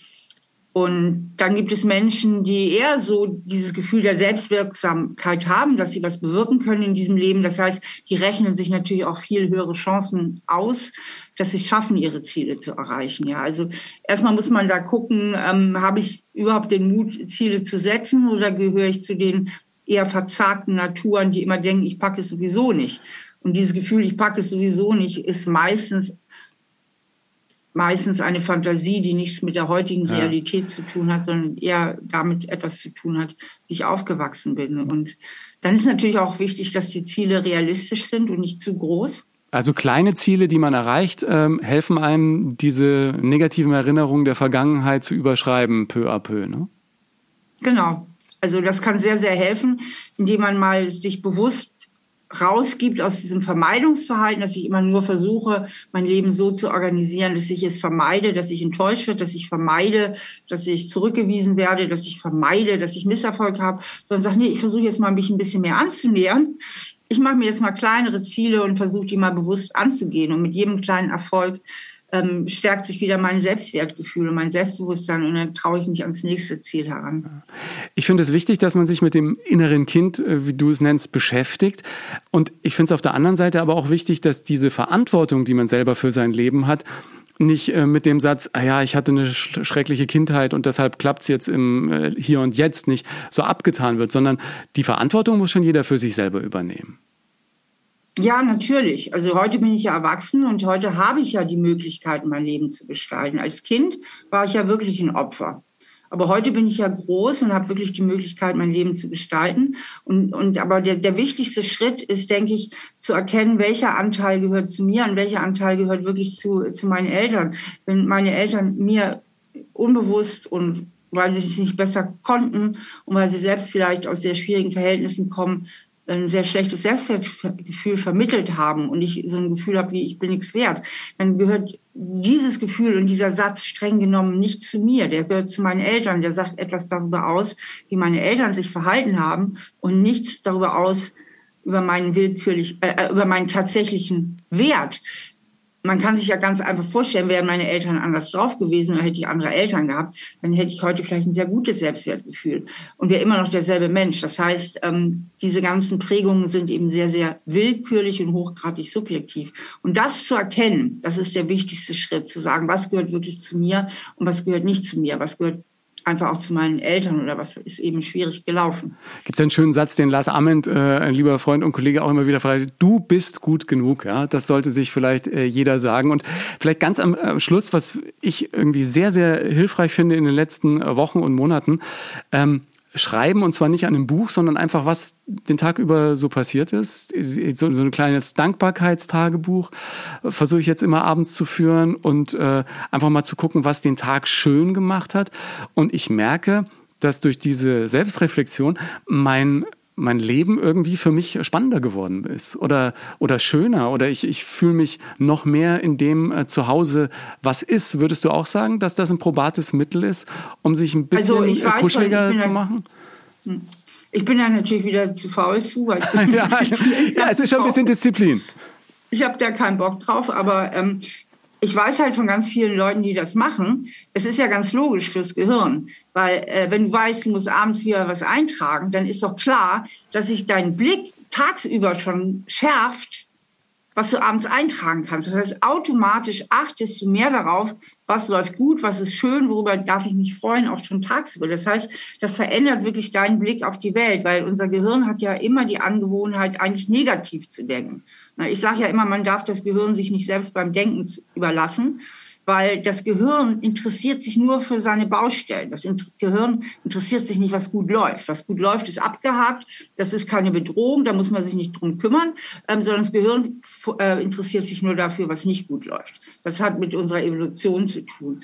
und dann gibt es Menschen, die eher so dieses Gefühl der Selbstwirksamkeit haben, dass sie was bewirken können in diesem Leben. Das heißt, die rechnen sich natürlich auch viel höhere Chancen aus, dass sie schaffen, ihre Ziele zu erreichen. Ja, also erstmal muss man da gucken, ähm, habe ich überhaupt den Mut, Ziele zu setzen oder gehöre ich zu den eher verzagten Naturen, die immer denken, ich packe es sowieso nicht. Und dieses Gefühl, ich packe es sowieso nicht, ist meistens meistens eine Fantasie, die nichts mit der heutigen Realität ja. zu tun hat, sondern eher damit etwas zu tun hat, wie ich aufgewachsen bin. Und dann ist natürlich auch wichtig, dass die Ziele realistisch sind und nicht zu groß. Also kleine Ziele, die man erreicht, ähm, helfen einem, diese negativen Erinnerungen der Vergangenheit zu überschreiben, peu à peu. Ne? Genau. Also das kann sehr, sehr helfen, indem man mal sich bewusst rausgibt aus diesem Vermeidungsverhalten, dass ich immer nur versuche, mein Leben so zu organisieren, dass ich es vermeide, dass ich enttäuscht werde, dass ich vermeide, dass ich zurückgewiesen werde, dass ich vermeide, dass ich Misserfolg habe, sondern sage, nee, ich versuche jetzt mal mich ein bisschen mehr anzunähern. Ich mache mir jetzt mal kleinere Ziele und versuche die mal bewusst anzugehen. Und mit jedem kleinen Erfolg ähm, stärkt sich wieder mein Selbstwertgefühl und mein Selbstbewusstsein und dann traue ich mich ans nächste Ziel heran. Ich finde es wichtig, dass man sich mit dem inneren Kind, äh, wie du es nennst, beschäftigt. Und ich finde es auf der anderen Seite aber auch wichtig, dass diese Verantwortung, die man selber für sein Leben hat, nicht äh, mit dem Satz, ah ja, ich hatte eine sch schreckliche Kindheit und deshalb klappt es jetzt im äh, Hier und Jetzt nicht, so abgetan wird, sondern die Verantwortung muss schon jeder für sich selber übernehmen. Ja, natürlich. Also heute bin ich ja erwachsen und heute habe ich ja die Möglichkeit, mein Leben zu gestalten. Als Kind war ich ja wirklich ein Opfer. Aber heute bin ich ja groß und habe wirklich die Möglichkeit, mein Leben zu gestalten. Und, und aber der, der wichtigste Schritt ist, denke ich, zu erkennen, welcher Anteil gehört zu mir und welcher Anteil gehört wirklich zu, zu meinen Eltern. Wenn meine Eltern mir unbewusst und weil sie es nicht besser konnten und weil sie selbst vielleicht aus sehr schwierigen Verhältnissen kommen, ein sehr schlechtes Selbstwertgefühl vermittelt haben und ich so ein Gefühl habe, wie ich bin nichts wert, dann gehört dieses Gefühl und dieser Satz streng genommen nicht zu mir. Der gehört zu meinen Eltern. Der sagt etwas darüber aus, wie meine Eltern sich verhalten haben und nichts darüber aus, über meinen willkürlich, äh, äh über meinen tatsächlichen Wert man kann sich ja ganz einfach vorstellen, wären meine Eltern anders drauf gewesen oder hätte ich andere Eltern gehabt, dann hätte ich heute vielleicht ein sehr gutes Selbstwertgefühl und wäre immer noch derselbe Mensch. Das heißt, ähm, diese ganzen Prägungen sind eben sehr, sehr willkürlich und hochgradig subjektiv. Und das zu erkennen, das ist der wichtigste Schritt, zu sagen, was gehört wirklich zu mir und was gehört nicht zu mir, was gehört einfach auch zu meinen Eltern oder was ist eben schwierig gelaufen. Gibt es einen schönen Satz, den Lars Ament, äh, ein lieber Freund und Kollege, auch immer wieder fragt, du bist gut genug. Ja? Das sollte sich vielleicht äh, jeder sagen. Und vielleicht ganz am äh, Schluss, was ich irgendwie sehr, sehr hilfreich finde in den letzten Wochen und Monaten, ähm, schreiben und zwar nicht an einem Buch, sondern einfach, was den Tag über so passiert ist. So, so ein kleines Dankbarkeitstagebuch äh, versuche ich jetzt immer abends zu führen und äh, einfach mal zu gucken, was den Tag schön gemacht hat. Und ich merke, dass durch diese Selbstreflexion mein mein Leben irgendwie für mich spannender geworden ist oder, oder schöner oder ich, ich fühle mich noch mehr in dem äh, zu Hause, was ist. Würdest du auch sagen, dass das ein probates Mittel ist, um sich ein bisschen also äh, kuscheliger zu machen? Hm. Ich bin ja natürlich wieder zu faul zu, weil ich ja, ja, es ist schon ein bisschen Disziplin. Ich habe da keinen Bock drauf, aber ähm, ich weiß halt von ganz vielen Leuten, die das machen, es ist ja ganz logisch fürs Gehirn. Weil äh, wenn du weißt, du musst abends wieder was eintragen, dann ist doch klar, dass sich dein Blick tagsüber schon schärft, was du abends eintragen kannst. Das heißt, automatisch achtest du mehr darauf, was läuft gut, was ist schön, worüber darf ich mich freuen, auch schon tagsüber. Das heißt, das verändert wirklich deinen Blick auf die Welt, weil unser Gehirn hat ja immer die Angewohnheit, eigentlich negativ zu denken. Ich sage ja immer, man darf das Gehirn sich nicht selbst beim Denken überlassen, weil das Gehirn interessiert sich nur für seine Baustellen. Das Gehirn interessiert sich nicht, was gut läuft. Was gut läuft, ist abgehakt. Das ist keine Bedrohung, da muss man sich nicht drum kümmern, ähm, sondern das Gehirn äh, interessiert sich nur dafür, was nicht gut läuft. Das hat mit unserer Evolution zu tun.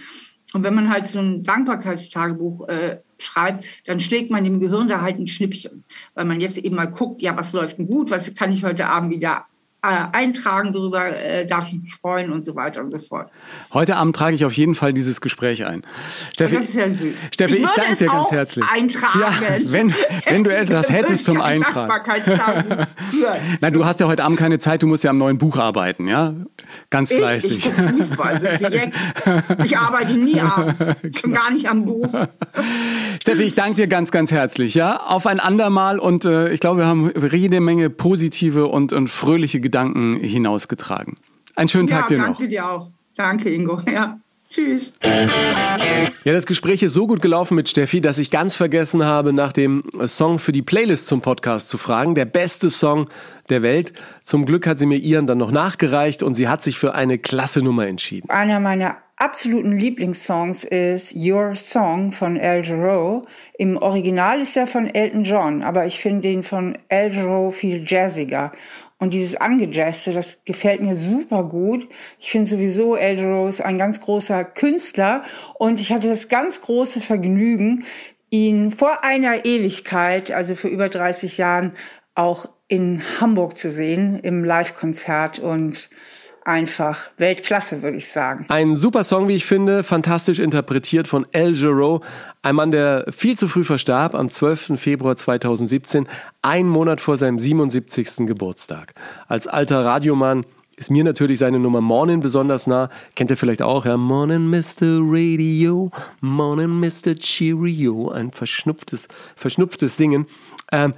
Und wenn man halt so ein Dankbarkeitstagebuch äh, schreibt, dann schlägt man dem Gehirn da halt ein Schnippchen, weil man jetzt eben mal guckt, ja, was läuft denn gut, was kann ich heute Abend wieder eintragen, darüber äh, darf ich mich freuen und so weiter und so fort. Heute Abend trage ich auf jeden Fall dieses Gespräch ein. Steffi, das ist ja süß. Steffi, ich, ich danke dir ganz herzlich. Eintragen. Ja, wenn, wenn du etwas hättest zum Eintragen. Nein, du hast ja heute Abend keine Zeit, du musst ja am neuen Buch arbeiten, ja? Ganz fleißig. Ich, ich Fußball, ich arbeite nie abends, schon gar nicht am Buch. Steffi, ich danke dir ganz, ganz herzlich, ja? Auf ein andermal und äh, ich glaube, wir haben jede Menge positive und, und fröhliche Gedanken hinausgetragen. Einen schönen Tag dir noch. Danke dir auch. Danke, Ingo. Ja. Tschüss. Ja, das Gespräch ist so gut gelaufen mit Steffi, dass ich ganz vergessen habe, nach dem Song für die Playlist zum Podcast zu fragen. Der beste Song der Welt. Zum Glück hat sie mir ihren dann noch nachgereicht und sie hat sich für eine klasse Nummer entschieden. Einer meiner absoluten Lieblingssongs ist Your Song von El Giro. Im Original ist er von Elton John, aber ich finde den von El Giro viel jazziger. Und dieses Angejazte, das gefällt mir super gut. Ich finde sowieso Eldro ist ein ganz großer Künstler und ich hatte das ganz große Vergnügen, ihn vor einer Ewigkeit, also vor über 30 Jahren, auch in Hamburg zu sehen im Live-Konzert und einfach Weltklasse, würde ich sagen. Ein super Song, wie ich finde, fantastisch interpretiert von El Giro, ein Mann, der viel zu früh verstarb, am 12. Februar 2017, ein Monat vor seinem 77. Geburtstag. Als alter Radiomann ist mir natürlich seine Nummer Morning besonders nah. Kennt ihr vielleicht auch, ja? Morning Mr. Radio, Morning Mr. Cheerio. Ein verschnupftes, verschnupftes Singen. Ähm,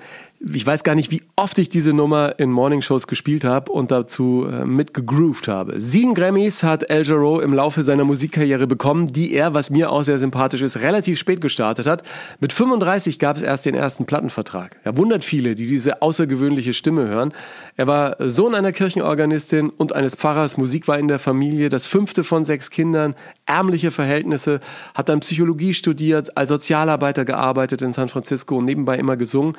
ich weiß gar nicht, wie oft ich diese Nummer in Morningshows gespielt habe und dazu äh, mitgegroovt habe. Sieben Grammys hat El Jarreau im Laufe seiner Musikkarriere bekommen, die er, was mir auch sehr sympathisch ist, relativ spät gestartet hat. Mit 35 gab es erst den ersten Plattenvertrag. Er wundert viele, die diese außergewöhnliche Stimme hören. Er war Sohn einer Kirchenorganistin und eines Pfarrers. Musik war in der Familie, das fünfte von sechs Kindern, ärmliche Verhältnisse, hat dann Psychologie studiert, als Sozialarbeiter gearbeitet in San Francisco und nebenbei immer gesungen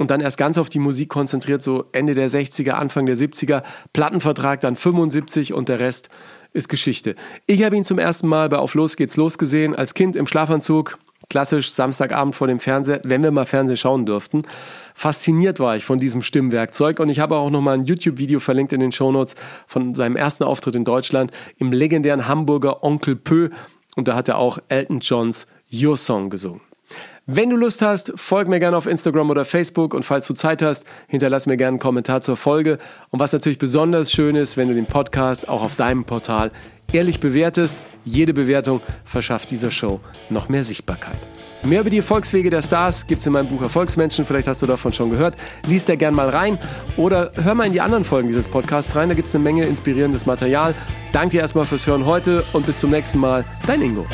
und dann erst ganz auf die Musik konzentriert, so Ende der 60er, Anfang der 70er, Plattenvertrag dann 75 und der Rest ist Geschichte. Ich habe ihn zum ersten Mal bei Auf Los geht's los gesehen, als Kind im Schlafanzug, klassisch Samstagabend vor dem Fernseher, wenn wir mal Fernsehen schauen dürften. Fasziniert war ich von diesem Stimmwerkzeug und ich habe auch noch mal ein YouTube-Video verlinkt in den Shownotes von seinem ersten Auftritt in Deutschland im legendären Hamburger Onkel Pö und da hat er auch Elton Johns Your Song gesungen. Wenn du Lust hast, folg mir gerne auf Instagram oder Facebook und falls du Zeit hast, hinterlass mir gerne einen Kommentar zur Folge. Und was natürlich besonders schön ist, wenn du den Podcast auch auf deinem Portal ehrlich bewertest. Jede Bewertung verschafft dieser Show noch mehr Sichtbarkeit. Mehr über die Erfolgswege der Stars gibt es in meinem Buch Erfolgsmenschen. Vielleicht hast du davon schon gehört. Lies da gerne mal rein oder hör mal in die anderen Folgen dieses Podcasts rein. Da gibt es eine Menge inspirierendes Material. Danke dir erstmal fürs Hören heute und bis zum nächsten Mal. Dein Ingo.